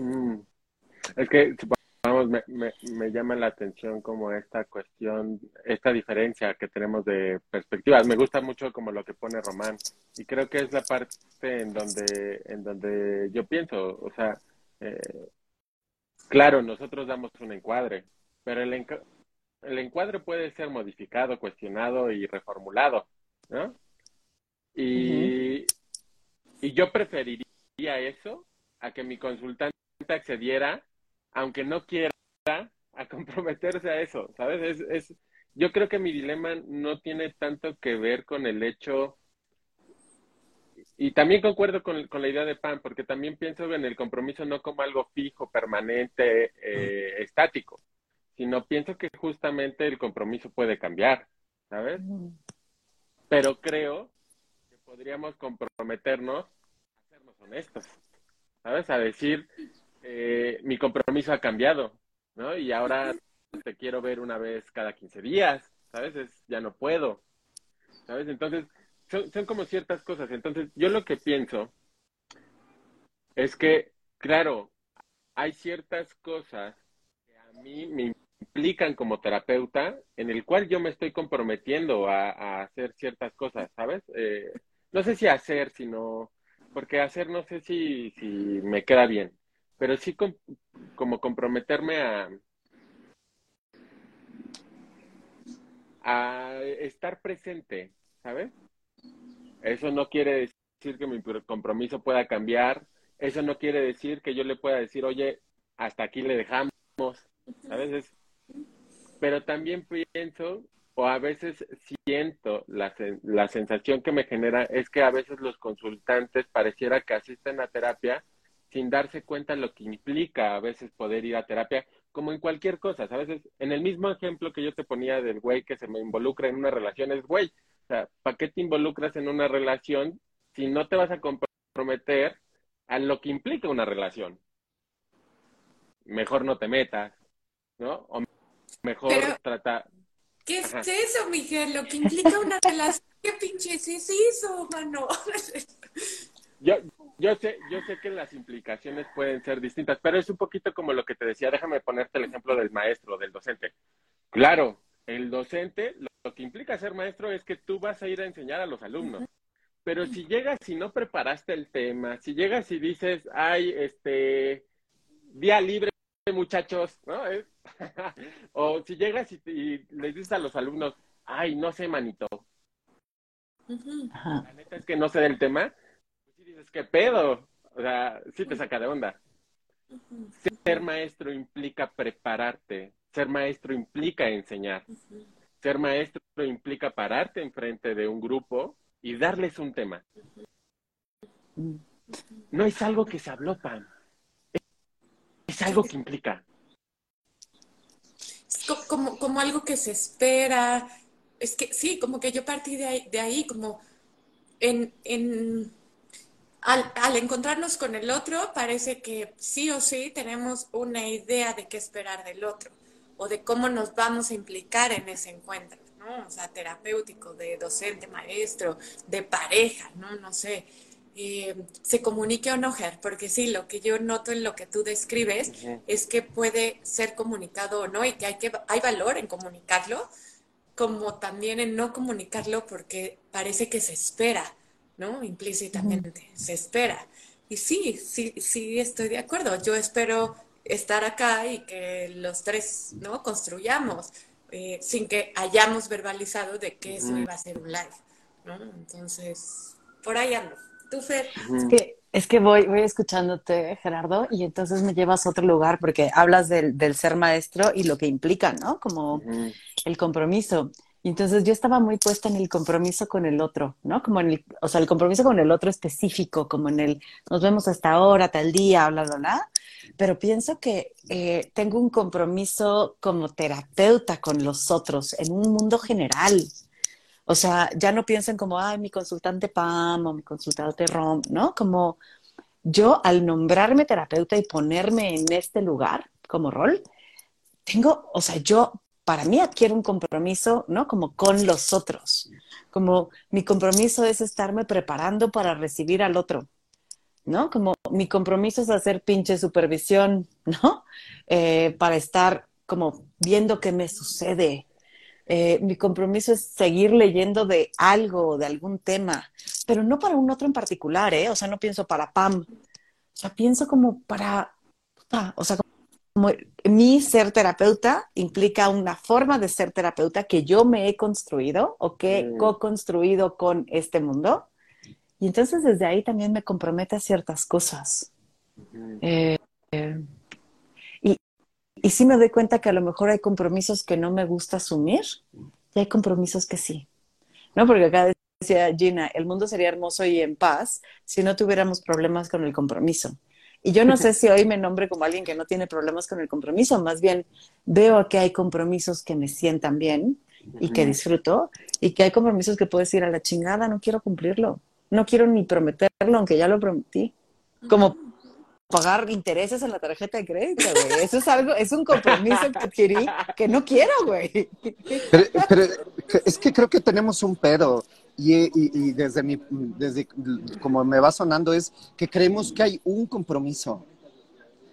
Mm. Es que Vamos, me, me, me, llama la atención como esta cuestión, esta diferencia que tenemos de perspectivas. Me gusta mucho como lo que pone Román y creo que es la parte en donde, en donde yo pienso, o sea, eh, claro, nosotros damos un encuadre, pero el, el encuadre puede ser modificado, cuestionado y reformulado, ¿no? Y, y yo preferiría eso a que mi consultante accediera aunque no quiera, a comprometerse a eso, ¿sabes? Es, es, yo creo que mi dilema no tiene tanto que ver con el hecho, y también concuerdo con, con la idea de Pan, porque también pienso en el compromiso no como algo fijo, permanente, eh, estático, sino pienso que justamente el compromiso puede cambiar, ¿sabes? Pero creo que podríamos comprometernos a sernos honestos, ¿sabes? A decir, eh, mi compromiso ha cambiado, ¿no? Y ahora te quiero ver una vez cada 15 días, ¿sabes? ya no puedo, ¿sabes? Entonces, son, son como ciertas cosas. Entonces, yo lo que pienso es que, claro, hay ciertas cosas que a mí me implican como terapeuta, en el cual yo me estoy comprometiendo a, hacer ciertas cosas, ¿sabes? Eh, no sé si hacer, sino, porque hacer no sé si, si me queda bien, pero sí como comprometerme a, a estar presente, ¿sabes? Eso no quiere decir que mi compromiso pueda cambiar, eso no quiere decir que yo le pueda decir, oye, hasta aquí le dejamos, ¿sabes? pero también pienso, o a veces siento, la, la sensación que me genera es que a veces los consultantes pareciera que asisten a terapia sin darse cuenta lo que implica a veces poder ir a terapia, como en cualquier cosa, A veces, en el mismo ejemplo que yo te ponía del güey que se me involucra en una relación, es güey, o sea, ¿para qué te involucras en una relación si no te vas a comprometer a lo que implica una relación? Mejor no te metas, ¿no? O mejor trata... ¿Qué es eso, Miguel? Lo que implica una relación, ¿qué pinches es eso, mano? <laughs> yo, yo sé, yo sé que las implicaciones pueden ser distintas, pero es un poquito como lo que te decía. Déjame ponerte el ejemplo del maestro, del docente. Claro, el docente, lo, que implica ser maestro es que tú vas a ir a enseñar a los alumnos. Pero si llegas y no preparaste el tema, si llegas y dices, ay, este, día libre, muchachos, ¿no? <laughs> o si llegas y, y, les dices a los alumnos, ay, no sé, manito. La neta es que no sé del tema dices, ¿qué pedo? O sea, sí te saca de onda. Ser maestro implica prepararte. Ser maestro implica enseñar. Ser maestro implica pararte enfrente de un grupo y darles un tema. No es algo que se habló, Pam. Es algo que implica. como, como algo que se espera. Es que sí, como que yo partí de ahí, de ahí como en, en al, encontrarnos con el otro, parece que sí o sí tenemos una idea de qué esperar del otro o de cómo nos vamos a implicar en ese encuentro, ¿no? O sea, terapéutico, de docente, maestro, de pareja, ¿no? No sé. Eh, se comunique o no, Ger, porque sí, lo que yo noto en lo que tú describes es que puede ser comunicado o no y que hay, que hay valor en comunicarlo, como también en no comunicarlo porque parece que se espera ¿no? Implícitamente, se espera. Y sí, sí, sí, estoy de acuerdo. Yo espero estar acá y que los tres, ¿no? Construyamos, eh, sin que hayamos verbalizado de que eso iba a ser un live, ¿no? Entonces, por ahí ando. ¿Tú, Fer? Es que, es que voy, voy escuchándote, Gerardo, y entonces me llevas a otro lugar porque hablas del, del ser maestro y lo que implica, ¿no? Como el compromiso. Entonces yo estaba muy puesta en el compromiso con el otro, ¿no? Como en el, o sea, el compromiso con el otro específico, como en el, nos vemos hasta ahora, tal día, bla, bla, bla. Pero pienso que eh, tengo un compromiso como terapeuta con los otros en un mundo general. O sea, ya no piensen como, ay, mi consultante Pam o mi consultante Rom, ¿no? Como yo al nombrarme terapeuta y ponerme en este lugar como rol, tengo, o sea, yo para mí adquiero un compromiso, ¿no? Como con los otros. Como mi compromiso es estarme preparando para recibir al otro, ¿no? Como mi compromiso es hacer pinche supervisión, ¿no? Eh, para estar como viendo qué me sucede. Eh, mi compromiso es seguir leyendo de algo, de algún tema, pero no para un otro en particular, ¿eh? O sea, no pienso para Pam. O sea, pienso como para, o sea, como mi ser terapeuta implica una forma de ser terapeuta que yo me he construido o que he mm. co-construido con este mundo. Y entonces desde ahí también me compromete a ciertas cosas. Eh, y, y sí me doy cuenta que a lo mejor hay compromisos que no me gusta asumir y hay compromisos que sí. ¿No? Porque acá decía Gina, el mundo sería hermoso y en paz si no tuviéramos problemas con el compromiso. Y yo no sé <laughs> si hoy me nombre como alguien que no tiene problemas con el compromiso, más bien veo que hay compromisos que me sientan bien y que disfruto, y que hay compromisos que puedo decir a la chingada, no quiero cumplirlo, no quiero ni prometerlo, aunque ya lo prometí. Como pagar intereses en la tarjeta de crédito, güey. Eso es algo, es un compromiso que adquirí que no quiero, güey. <laughs> Pero, es que creo que tenemos un pedo. Y, desde mi, desde como me va sonando es que creemos que hay un compromiso.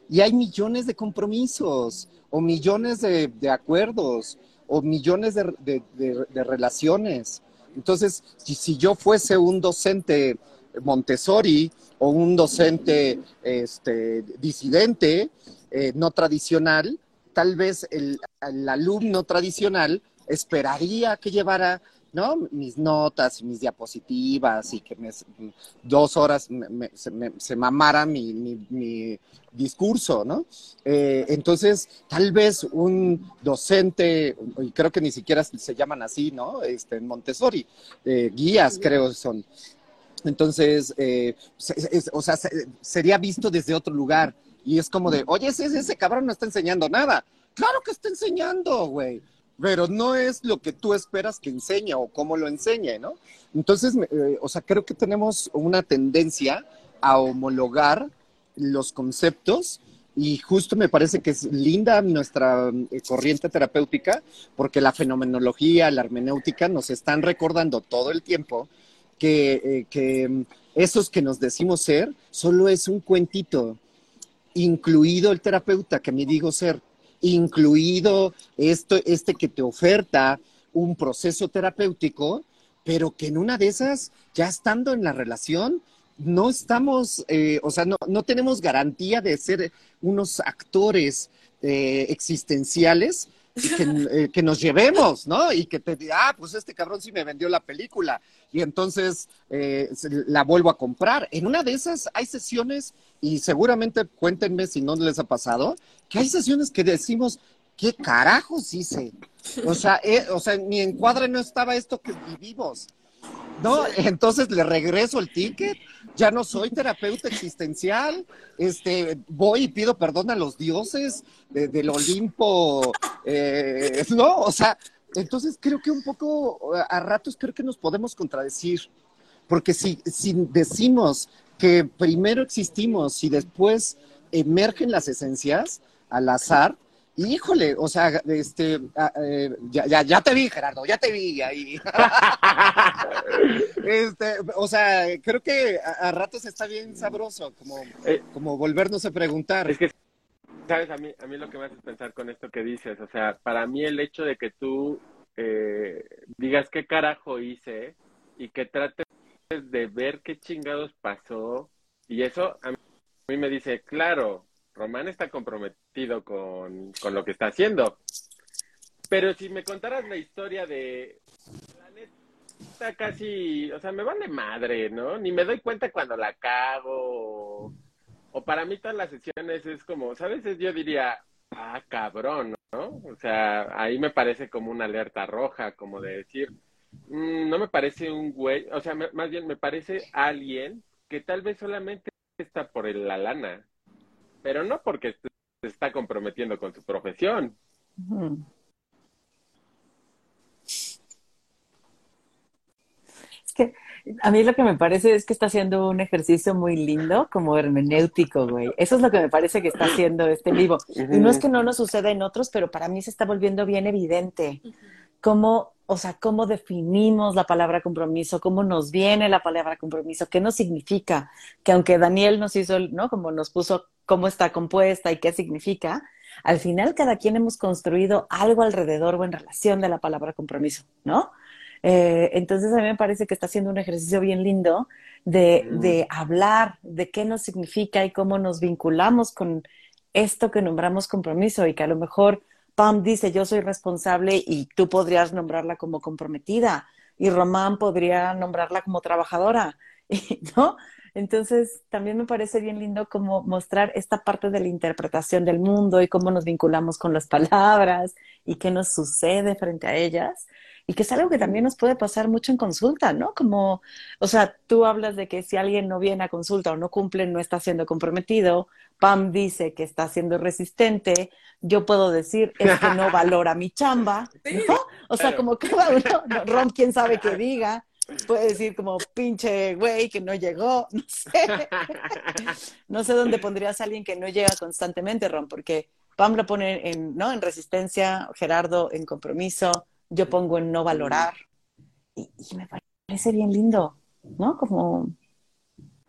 Y hay millones de compromisos, o millones de, acuerdos, o millones de, relaciones. Entonces, si, yo fuese un docente Montessori o un docente este, disidente, eh, no tradicional, tal vez el, alumno tradicional esperaría que llevara ¿no? mis notas y mis diapositivas y que me, dos horas se, mamara mi, discurso, ¿no? Eh, entonces, tal vez un docente, y creo que ni siquiera se llaman así, ¿no? Este, Montessori, eh, guías creo son, entonces, eh, o sea, sería visto desde otro lugar. Y es como de, oye, ese, ese cabrón no está enseñando nada. Claro que está enseñando, güey. Pero no es lo que tú esperas que enseñe o cómo lo enseñe, ¿no? Entonces, eh, o sea, creo que tenemos una tendencia a homologar los conceptos y justo me parece que es linda nuestra eh, corriente terapéutica porque la fenomenología, la hermenéutica nos están recordando todo el tiempo que, eh, mm, esos que nos decimos ser solo es un cuentito, incluido el terapeuta que me digo ser, incluido esto, este que te oferta un proceso terapéutico, pero que en una de esas, ya estando en la relación, no estamos, eh, o sea, no, no, tenemos garantía de ser unos actores eh, existenciales que, que, nos llevemos, ¿no? Y que te diga, ah, pues este cabrón sí me vendió la película y entonces eh, la vuelvo a comprar. En una de esas hay sesiones, y seguramente cuéntenme si no les ha pasado, que hay sesiones que decimos, ¿qué carajos hice? O sea, eh, o sea, mi encuadre no estaba esto que vivimos. No, entonces le regreso el ticket, ya no soy terapeuta existencial, este, voy y pido perdón a los dioses del Olimpo, eh, no, o sea, entonces creo que un poco, a ratos creo que nos podemos contradecir, porque si, si decimos que primero existimos y después emergen las esencias al azar, híjole, o sea, este, eh, ya, ya, te vi, Gerardo, ya te vi ahí. <laughs> este, o sea, creo que a, ratos está bien sabroso, como, eh, como volvernos a preguntar. Es que sabes, a mí, a mí lo que me hace pensar con esto que dices, o sea, para mí el hecho de que tú eh, digas qué carajo hice y que trates de ver qué chingados pasó, y eso a mí, me dice, claro, Román está comprometido con, con lo que está haciendo. Pero si me contaras la historia de la neta casi, o sea, me vale madre, ¿no? Ni me doy cuenta cuando la cago o para mí todas las sesiones es como, ¿sabes? Yo diría, ah, cabrón, ¿no? O sea, ahí me parece como una alerta roja, como de decir, mm, no me parece un güey, o sea, más bien me parece alguien que tal vez solamente está por la lana, pero no porque se está comprometiendo con su profesión. que a mí lo que me parece es que está haciendo un ejercicio muy lindo, como hermenéutico, güey. Eso es lo que me parece que está haciendo este vivo. Y no es que no nos suceda en otros, pero para mí se está volviendo bien evidente. Cómo, o sea, cómo definimos la palabra compromiso, cómo nos viene la palabra compromiso, qué nos significa. Que aunque Daniel nos hizo, ¿no? Como nos puso cómo está compuesta y qué significa, al final cada quien hemos construido algo alrededor o en relación de la palabra compromiso, ¿no? Eh, entonces a mí me parece que está haciendo un ejercicio bien lindo de, de, hablar de qué nos significa y cómo nos vinculamos con esto que nombramos compromiso y que a lo mejor Pam dice yo soy responsable y tú podrías nombrarla como comprometida y Román podría nombrarla como trabajadora, <laughs> ¿no? Entonces, también me parece bien lindo como mostrar esta parte de la interpretación del mundo y cómo nos vinculamos con las palabras y qué nos sucede frente a ellas. Y que es algo que también nos puede pasar mucho en consulta, ¿no? Como, o sea, tú hablas de que si alguien no viene a consulta o no cumple, no está siendo comprometido. Pam dice que está siendo resistente. Yo puedo decir, es que no <laughs> valora mi chamba, ¿no? O sea, como cada uno, Rom, quién sabe qué diga puede decir como pinche güey que no llegó, <laughs> no sé. no sé dónde pondrías a alguien que no llega constantemente, Ron, porque Pam lo pone en, ¿no? en resistencia, Gerardo en compromiso, yo pongo en no valorar. Y, y me parece bien lindo, ¿no? Como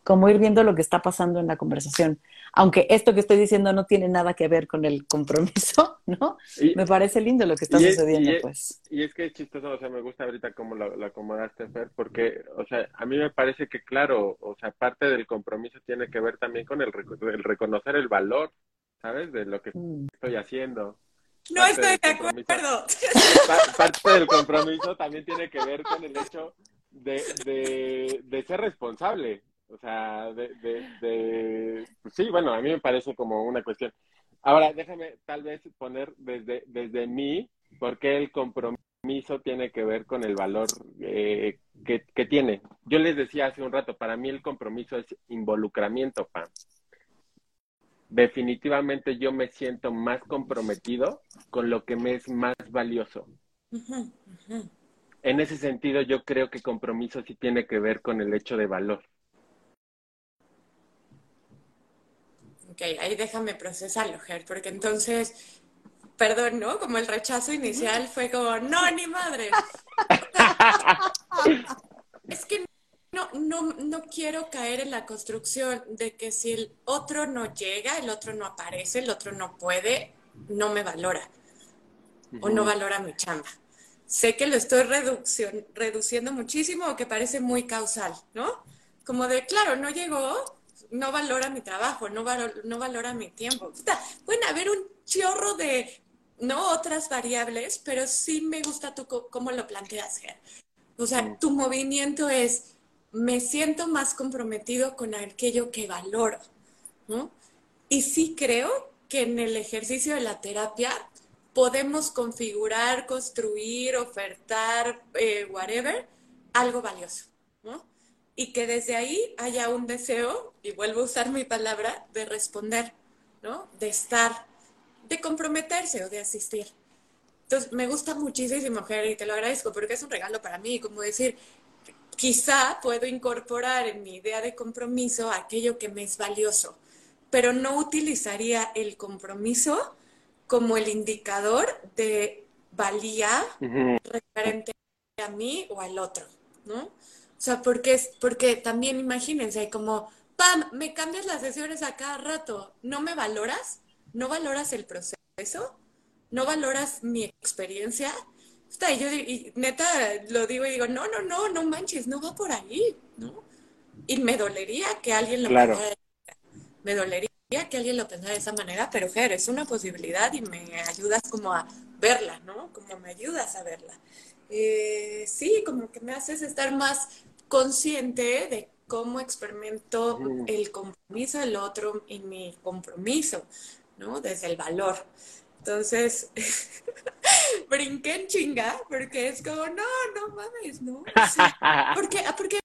como ir viendo lo que está pasando en la conversación. Aunque esto que estoy diciendo no tiene nada que ver con el compromiso, <laughs> ¿no? Me parece lindo lo que está sucediendo, pues. Y es que es chistoso, o sea, me gusta ahorita cómo lo, acomodaste, Fer, porque, o sea, a mí me parece que, claro, o sea, parte del compromiso tiene que ver también con el, reconocer el valor, ¿sabes? De lo que mm. estoy haciendo. No estoy de acuerdo. Parte del compromiso también tiene que ver con el hecho de, de, de ser responsable, o sea, de, de, pues sí, bueno, a mí me parece como una cuestión. Ahora, déjame tal vez poner desde, desde mí, porque el compromiso tiene que ver con el valor eh, que, que, tiene. Yo les decía hace un rato, para mí el compromiso es involucramiento, Pam. Definitivamente yo me siento más comprometido con lo que me es más valioso. En ese sentido, yo creo que compromiso sí tiene que ver con el hecho de valor. ok, ahí déjame procesarlo, Ger, porque entonces, perdón, ¿no? Como el rechazo inicial fue como, no, ni madre. <laughs> es que no, no, no quiero caer en la construcción de que si el otro no llega, el otro no aparece, el otro no puede, no me valora o no valora mi chamba. Sé que lo estoy reduciendo muchísimo o que parece muy causal, ¿no? Como de, claro, no llegó, no valora mi trabajo, no, no valora mi tiempo. pueden haber un chorro de, no otras variables, pero sí me gusta tú cómo lo planteas, Ger. O sea, tu movimiento es, me siento más comprometido con aquello que valoro, ¿no? Y sí creo que en el ejercicio de la terapia podemos configurar, construir, ofertar, eh, whatever, algo valioso, ¿no? y que desde ahí haya un deseo, y vuelvo a usar mi palabra, de responder, ¿no? De estar, de comprometerse o de asistir. Entonces, me gusta muchísimo, mujer, y te lo agradezco porque es un regalo para mí, como decir, quizá puedo incorporar en mi idea de compromiso aquello que me es valioso, pero no utilizaría el compromiso como el indicador de valía referente a mí o al otro, ¿no? O sea, porque, es, porque también imagínense, hay como, Pam, me cambias las sesiones a cada rato, ¿no me valoras? ¿No valoras el proceso? ¿No valoras mi experiencia? Está, y yo y neta lo digo y digo, no, no, no, no manches, no va por ahí, ¿no? Y me dolería que alguien lo claro. pensara, me dolería que alguien lo pensara de esa manera, pero Fer, es una posibilidad y me ayudas como a verla, ¿no? Como me ayudas a verla. Eh, sí, como que me haces estar más consciente de cómo experimento el compromiso del otro y mi compromiso, ¿no? Desde el valor. Entonces, <laughs> brinqué en chinga porque es como, no, no mames, ¿no? <laughs> porque, porque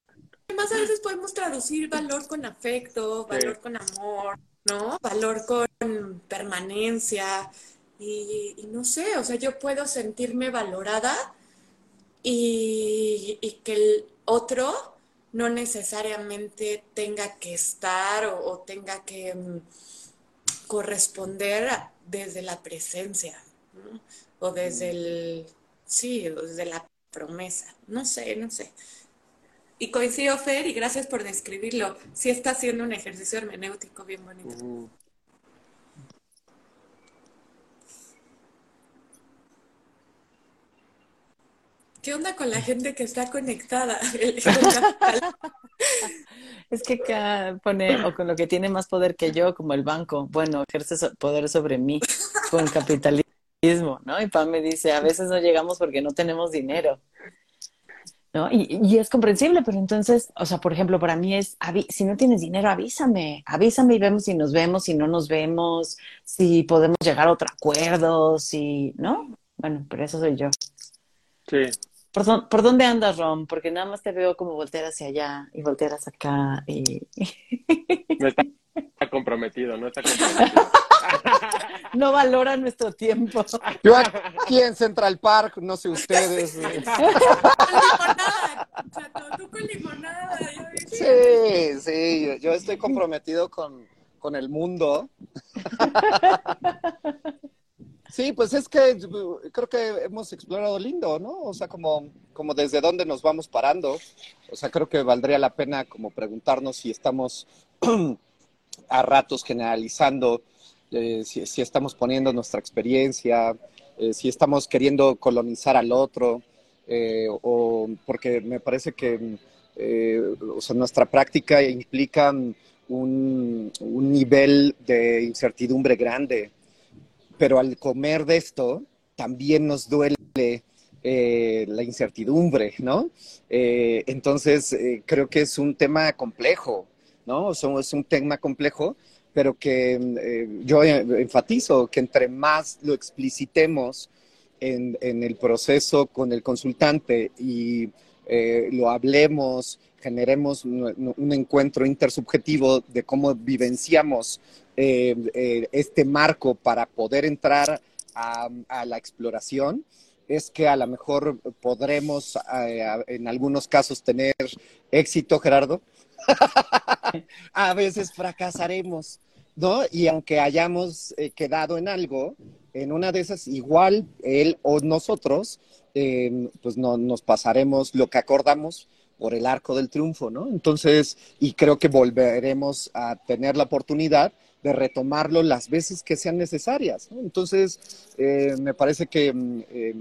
además a veces podemos traducir valor con afecto, valor con amor, ¿no? Valor con permanencia y, y no sé, o sea, yo puedo sentirme valorada y, que otro no necesariamente tenga que estar o, tenga que mm, corresponder desde la presencia, o desde el, sí, desde la promesa, no sé, no sé. Y coincido, Fer, y gracias por describirlo. Sí está haciendo un ejercicio hermenéutico bien bonito. ¿Qué onda con la gente que está conectada? <laughs> <laughs> es que acá pone, o con lo que tiene más poder que yo, como el banco, bueno, ejerce poder sobre mí con capitalismo, ¿no? Y Pam me dice, a veces no llegamos porque no tenemos dinero. ¿No? Y, y, es comprensible, pero entonces, o sea, por ejemplo, para mí es, si no tienes dinero, avísame, avísame y vemos si nos vemos, si no nos vemos, si podemos llegar a otro acuerdo, si, ¿no? Bueno, pero eso soy yo. Sí. ¿Por, dónde andas, Rom? Porque nada más te veo como voltear hacia allá y voltear acá. Y... <laughs> No está, comprometido, no está <laughs> comprometido. no valora nuestro tiempo. Yo aquí en Central Park, no sé ustedes. Tú con limonada. Sí, sí, yo, estoy comprometido con, con el mundo. <laughs> Sí, pues es que creo que hemos explorado lindo, ¿no? O sea, como, como desde dónde nos vamos parando. O sea, creo que valdría la pena como preguntarnos si estamos <clears throat> a ratos generalizando, eh, si, estamos poniendo nuestra experiencia, eh, si estamos queriendo colonizar al otro, eh, o porque me parece que o sea, nuestra práctica implica un nivel de incertidumbre grande pero al comer de esto también nos duele eh, la incertidumbre, ¿no? Eh, entonces, eh, creo que es un tema complejo, ¿no? Es un tema complejo, pero que yo enfatizo que entre más lo explicitemos en el proceso con el consultante y lo hablemos, generemos un encuentro intersubjetivo de cómo vivenciamos eh, eh, este marco para poder entrar a, la exploración, es que a lo mejor podremos eh, en algunos casos tener éxito, Gerardo. <laughs> a veces fracasaremos, ¿no? Y aunque hayamos quedado en algo, en una de esas, igual él o nosotros, pues no, nos pasaremos lo que acordamos por el arco del triunfo, ¿no? Entonces, y creo que volveremos a tener la oportunidad de retomarlo las veces que sean necesarias. Entonces, eh, me parece que mm, eh,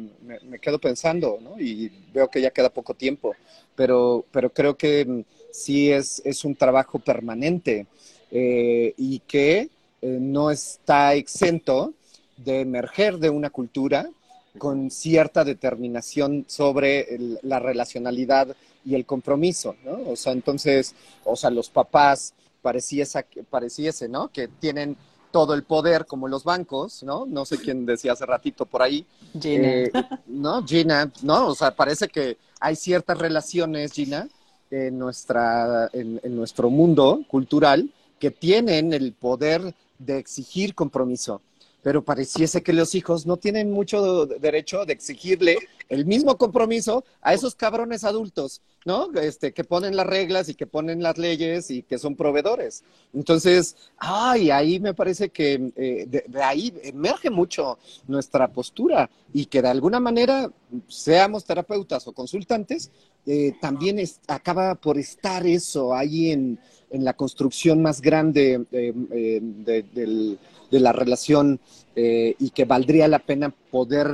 me, quedo pensando, ¿no? y veo que ya queda poco tiempo, pero, pero creo que mm, sí es, es un trabajo permanente eh, y que no está exento de emerger de una cultura con cierta determinación sobre la relacionalidad y el compromiso, ¿no? O sea, entonces, o sea, los papás pareciese, pareciese, ¿no? Que tienen todo el poder como los bancos, ¿no? No sé quién decía hace ratito por ahí. Gina. Eh, ¿No? Gina, ¿no? O sea, parece que hay ciertas relaciones, Gina, en, nuestra, en, en nuestro mundo cultural que tienen el poder de exigir compromiso pero pareciese que los hijos no tienen mucho derecho de exigirle el mismo compromiso a esos cabrones adultos, ¿no? Este, que ponen las reglas y que ponen las leyes y que son proveedores. Entonces, ay, ahí me parece que eh, de, ahí emerge mucho nuestra postura y que de alguna manera, seamos terapeutas o consultantes, eh, también acaba por estar eso ahí en, la construcción más grande eh, del de la relación eh, y que valdría la pena poder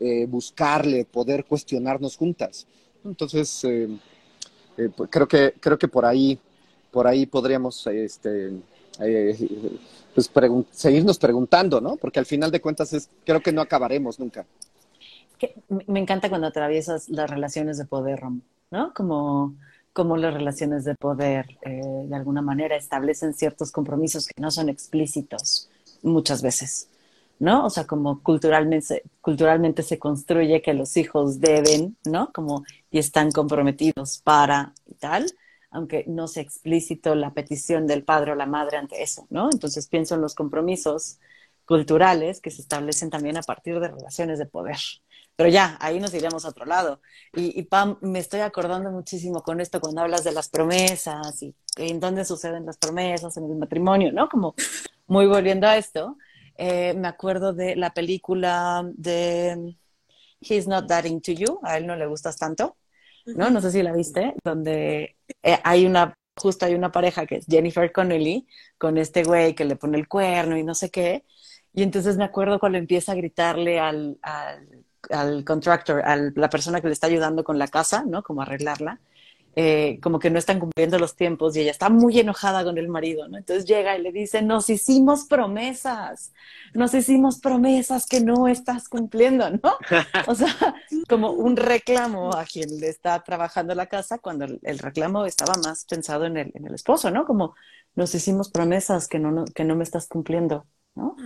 eh, buscarle, poder cuestionarnos juntas. Entonces, eh, pues creo, que, creo que por ahí, por ahí podríamos este, pues seguirnos preguntando, ¿no? Porque al final de cuentas es, creo que no acabaremos nunca. me encanta cuando atraviesas las relaciones de poder, ¿no? Como, como las relaciones de poder de alguna manera establecen ciertos compromisos que no son explícitos muchas veces, ¿no? O sea, como culturalmente, culturalmente se construye que los hijos deben, ¿no? Como y están comprometidos para y tal, aunque no sea explícito la petición del padre o la madre ante eso, ¿no? Entonces pienso en los compromisos culturales que se establecen también a partir de relaciones de poder, Pero ya, ahí nos iremos a otro lado. Y, y, Pam, me estoy acordando muchísimo con esto cuando hablas de las promesas y en dónde suceden las promesas en el matrimonio, ¿no? Como muy volviendo a esto, eh, me acuerdo de la película de He's Not That Into You, a él no le gustas tanto, ¿no? No sé si la viste, donde eh, hay una, justo hay una pareja que es Jennifer Connelly con este güey que le pone el cuerno y no sé qué. Y entonces me acuerdo cuando empieza a gritarle al, al, al contractor, a la persona que le está ayudando con la casa, ¿no? Como arreglarla eh, como que no están cumpliendo los tiempos y ella está muy enojada con el marido, ¿no? Entonces llega y le dice, nos hicimos promesas, nos hicimos promesas que no estás cumpliendo, ¿no? O sea, como un reclamo a quien le está trabajando la casa cuando el, reclamo estaba más pensado en el, en el esposo, ¿no? Como nos hicimos promesas que no, que no me estás cumpliendo, ¿no?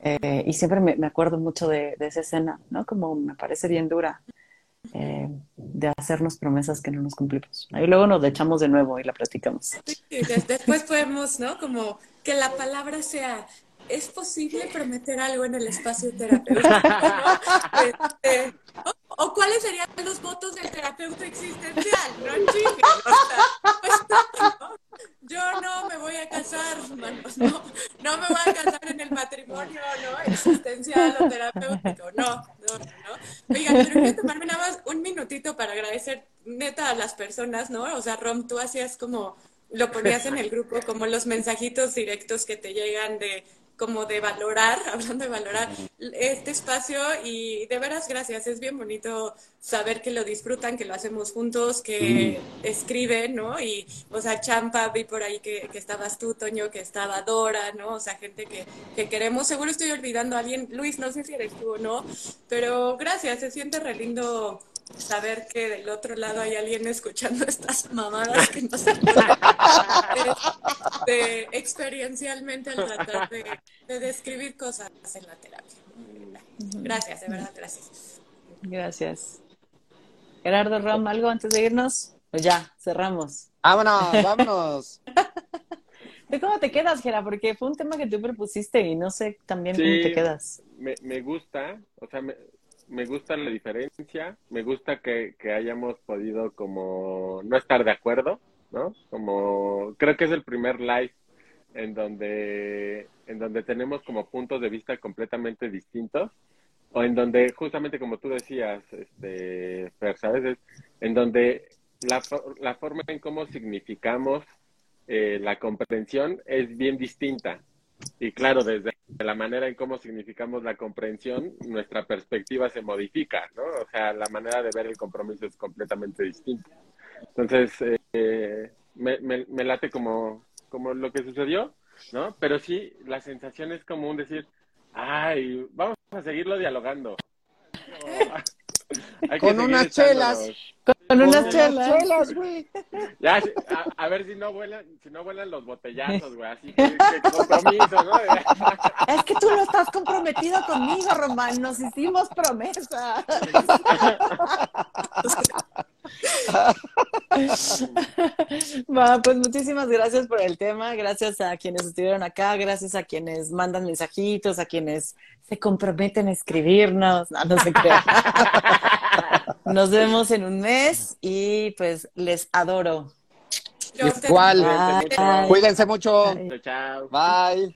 Eh, y siempre me, me acuerdo mucho de, de, esa escena, ¿no? Como me parece bien dura. Eh, de hacernos promesas que no nos cumplimos. Y luego nos echamos de nuevo y la platicamos. después podemos, ¿no? Como que la palabra sea, ¿es posible prometer algo en el espacio terapéutico? Este, o, cuáles serían los votos del terapeuta existencial? No, yo no me voy a casar, hermanos, no, no me voy a casar en el matrimonio, ¿no? Existencial o terapéutico, no, no, no. Oigan, pero quiero tomarme nada más un minutito para agradecer neta a las personas, ¿no? O sea, Rom, tú hacías como, lo ponías en el grupo, como los mensajitos directos que te llegan de como de valorar, <laughs> hablando de valorar este espacio y de veras gracias, es bien bonito saber que lo disfrutan, que lo hacemos juntos, que escriben, ¿no? Y, o sea, Champa, vi por ahí que, que, estabas tú, Toño, que estaba Dora, ¿no? O sea, gente que, que queremos, seguro estoy olvidando a alguien, Luis, no sé si eres tú o no, pero gracias, se siente re lindo saber que del otro lado hay alguien escuchando <laughs> estas mamadas que no <laughs> de, experiencialmente al tratar de, describir cosas en la terapia. Gracias, de verdad, gracias. Gracias. Gerardo Rom, ¿algo antes de irnos? Pues ya, cerramos. Vámonos, <laughs> vámonos. ¿De cómo te quedas, Gera? Porque fue un tema que tú propusiste y no sé también cómo te quedas. Me, me gusta, o sea, me, me gusta la diferencia, me gusta que, que, hayamos podido como no estar de acuerdo, ¿no? Como creo que es el primer live en donde en donde tenemos como puntos de vista completamente distintos o en donde justamente como tú decías, este, Fer, ¿sabes? en donde la, la forma en cómo significamos eh, la comprensión es bien distinta. Y claro, desde la manera en cómo significamos la comprensión, nuestra perspectiva se modifica, ¿no? O sea, la manera de ver el compromiso es completamente distinta. Entonces, eh, me, me, late como, como lo que sucedió, ¿no? Pero sí, la sensación es como un decir, ay, vamos a seguirlo dialogando. <laughs> con unas chelas. Con, unas chelas. güey. <laughs> Ya, a, a, ver si no vuelan, si no vuelan los botellazos, güey. Así que, que, compromiso, ¿no? <laughs> Es que tú no estás comprometido conmigo, Román. Nos hicimos promesa. bueno, <laughs> pues muchísimas gracias por el tema, gracias a quienes estuvieron acá, gracias a quienes mandan mensajitos, a quienes se comprometen a escribirnos, no, no se crean. Nos vemos en un mes y pues les adoro. Igual, cuídense mucho. Chao. Bye.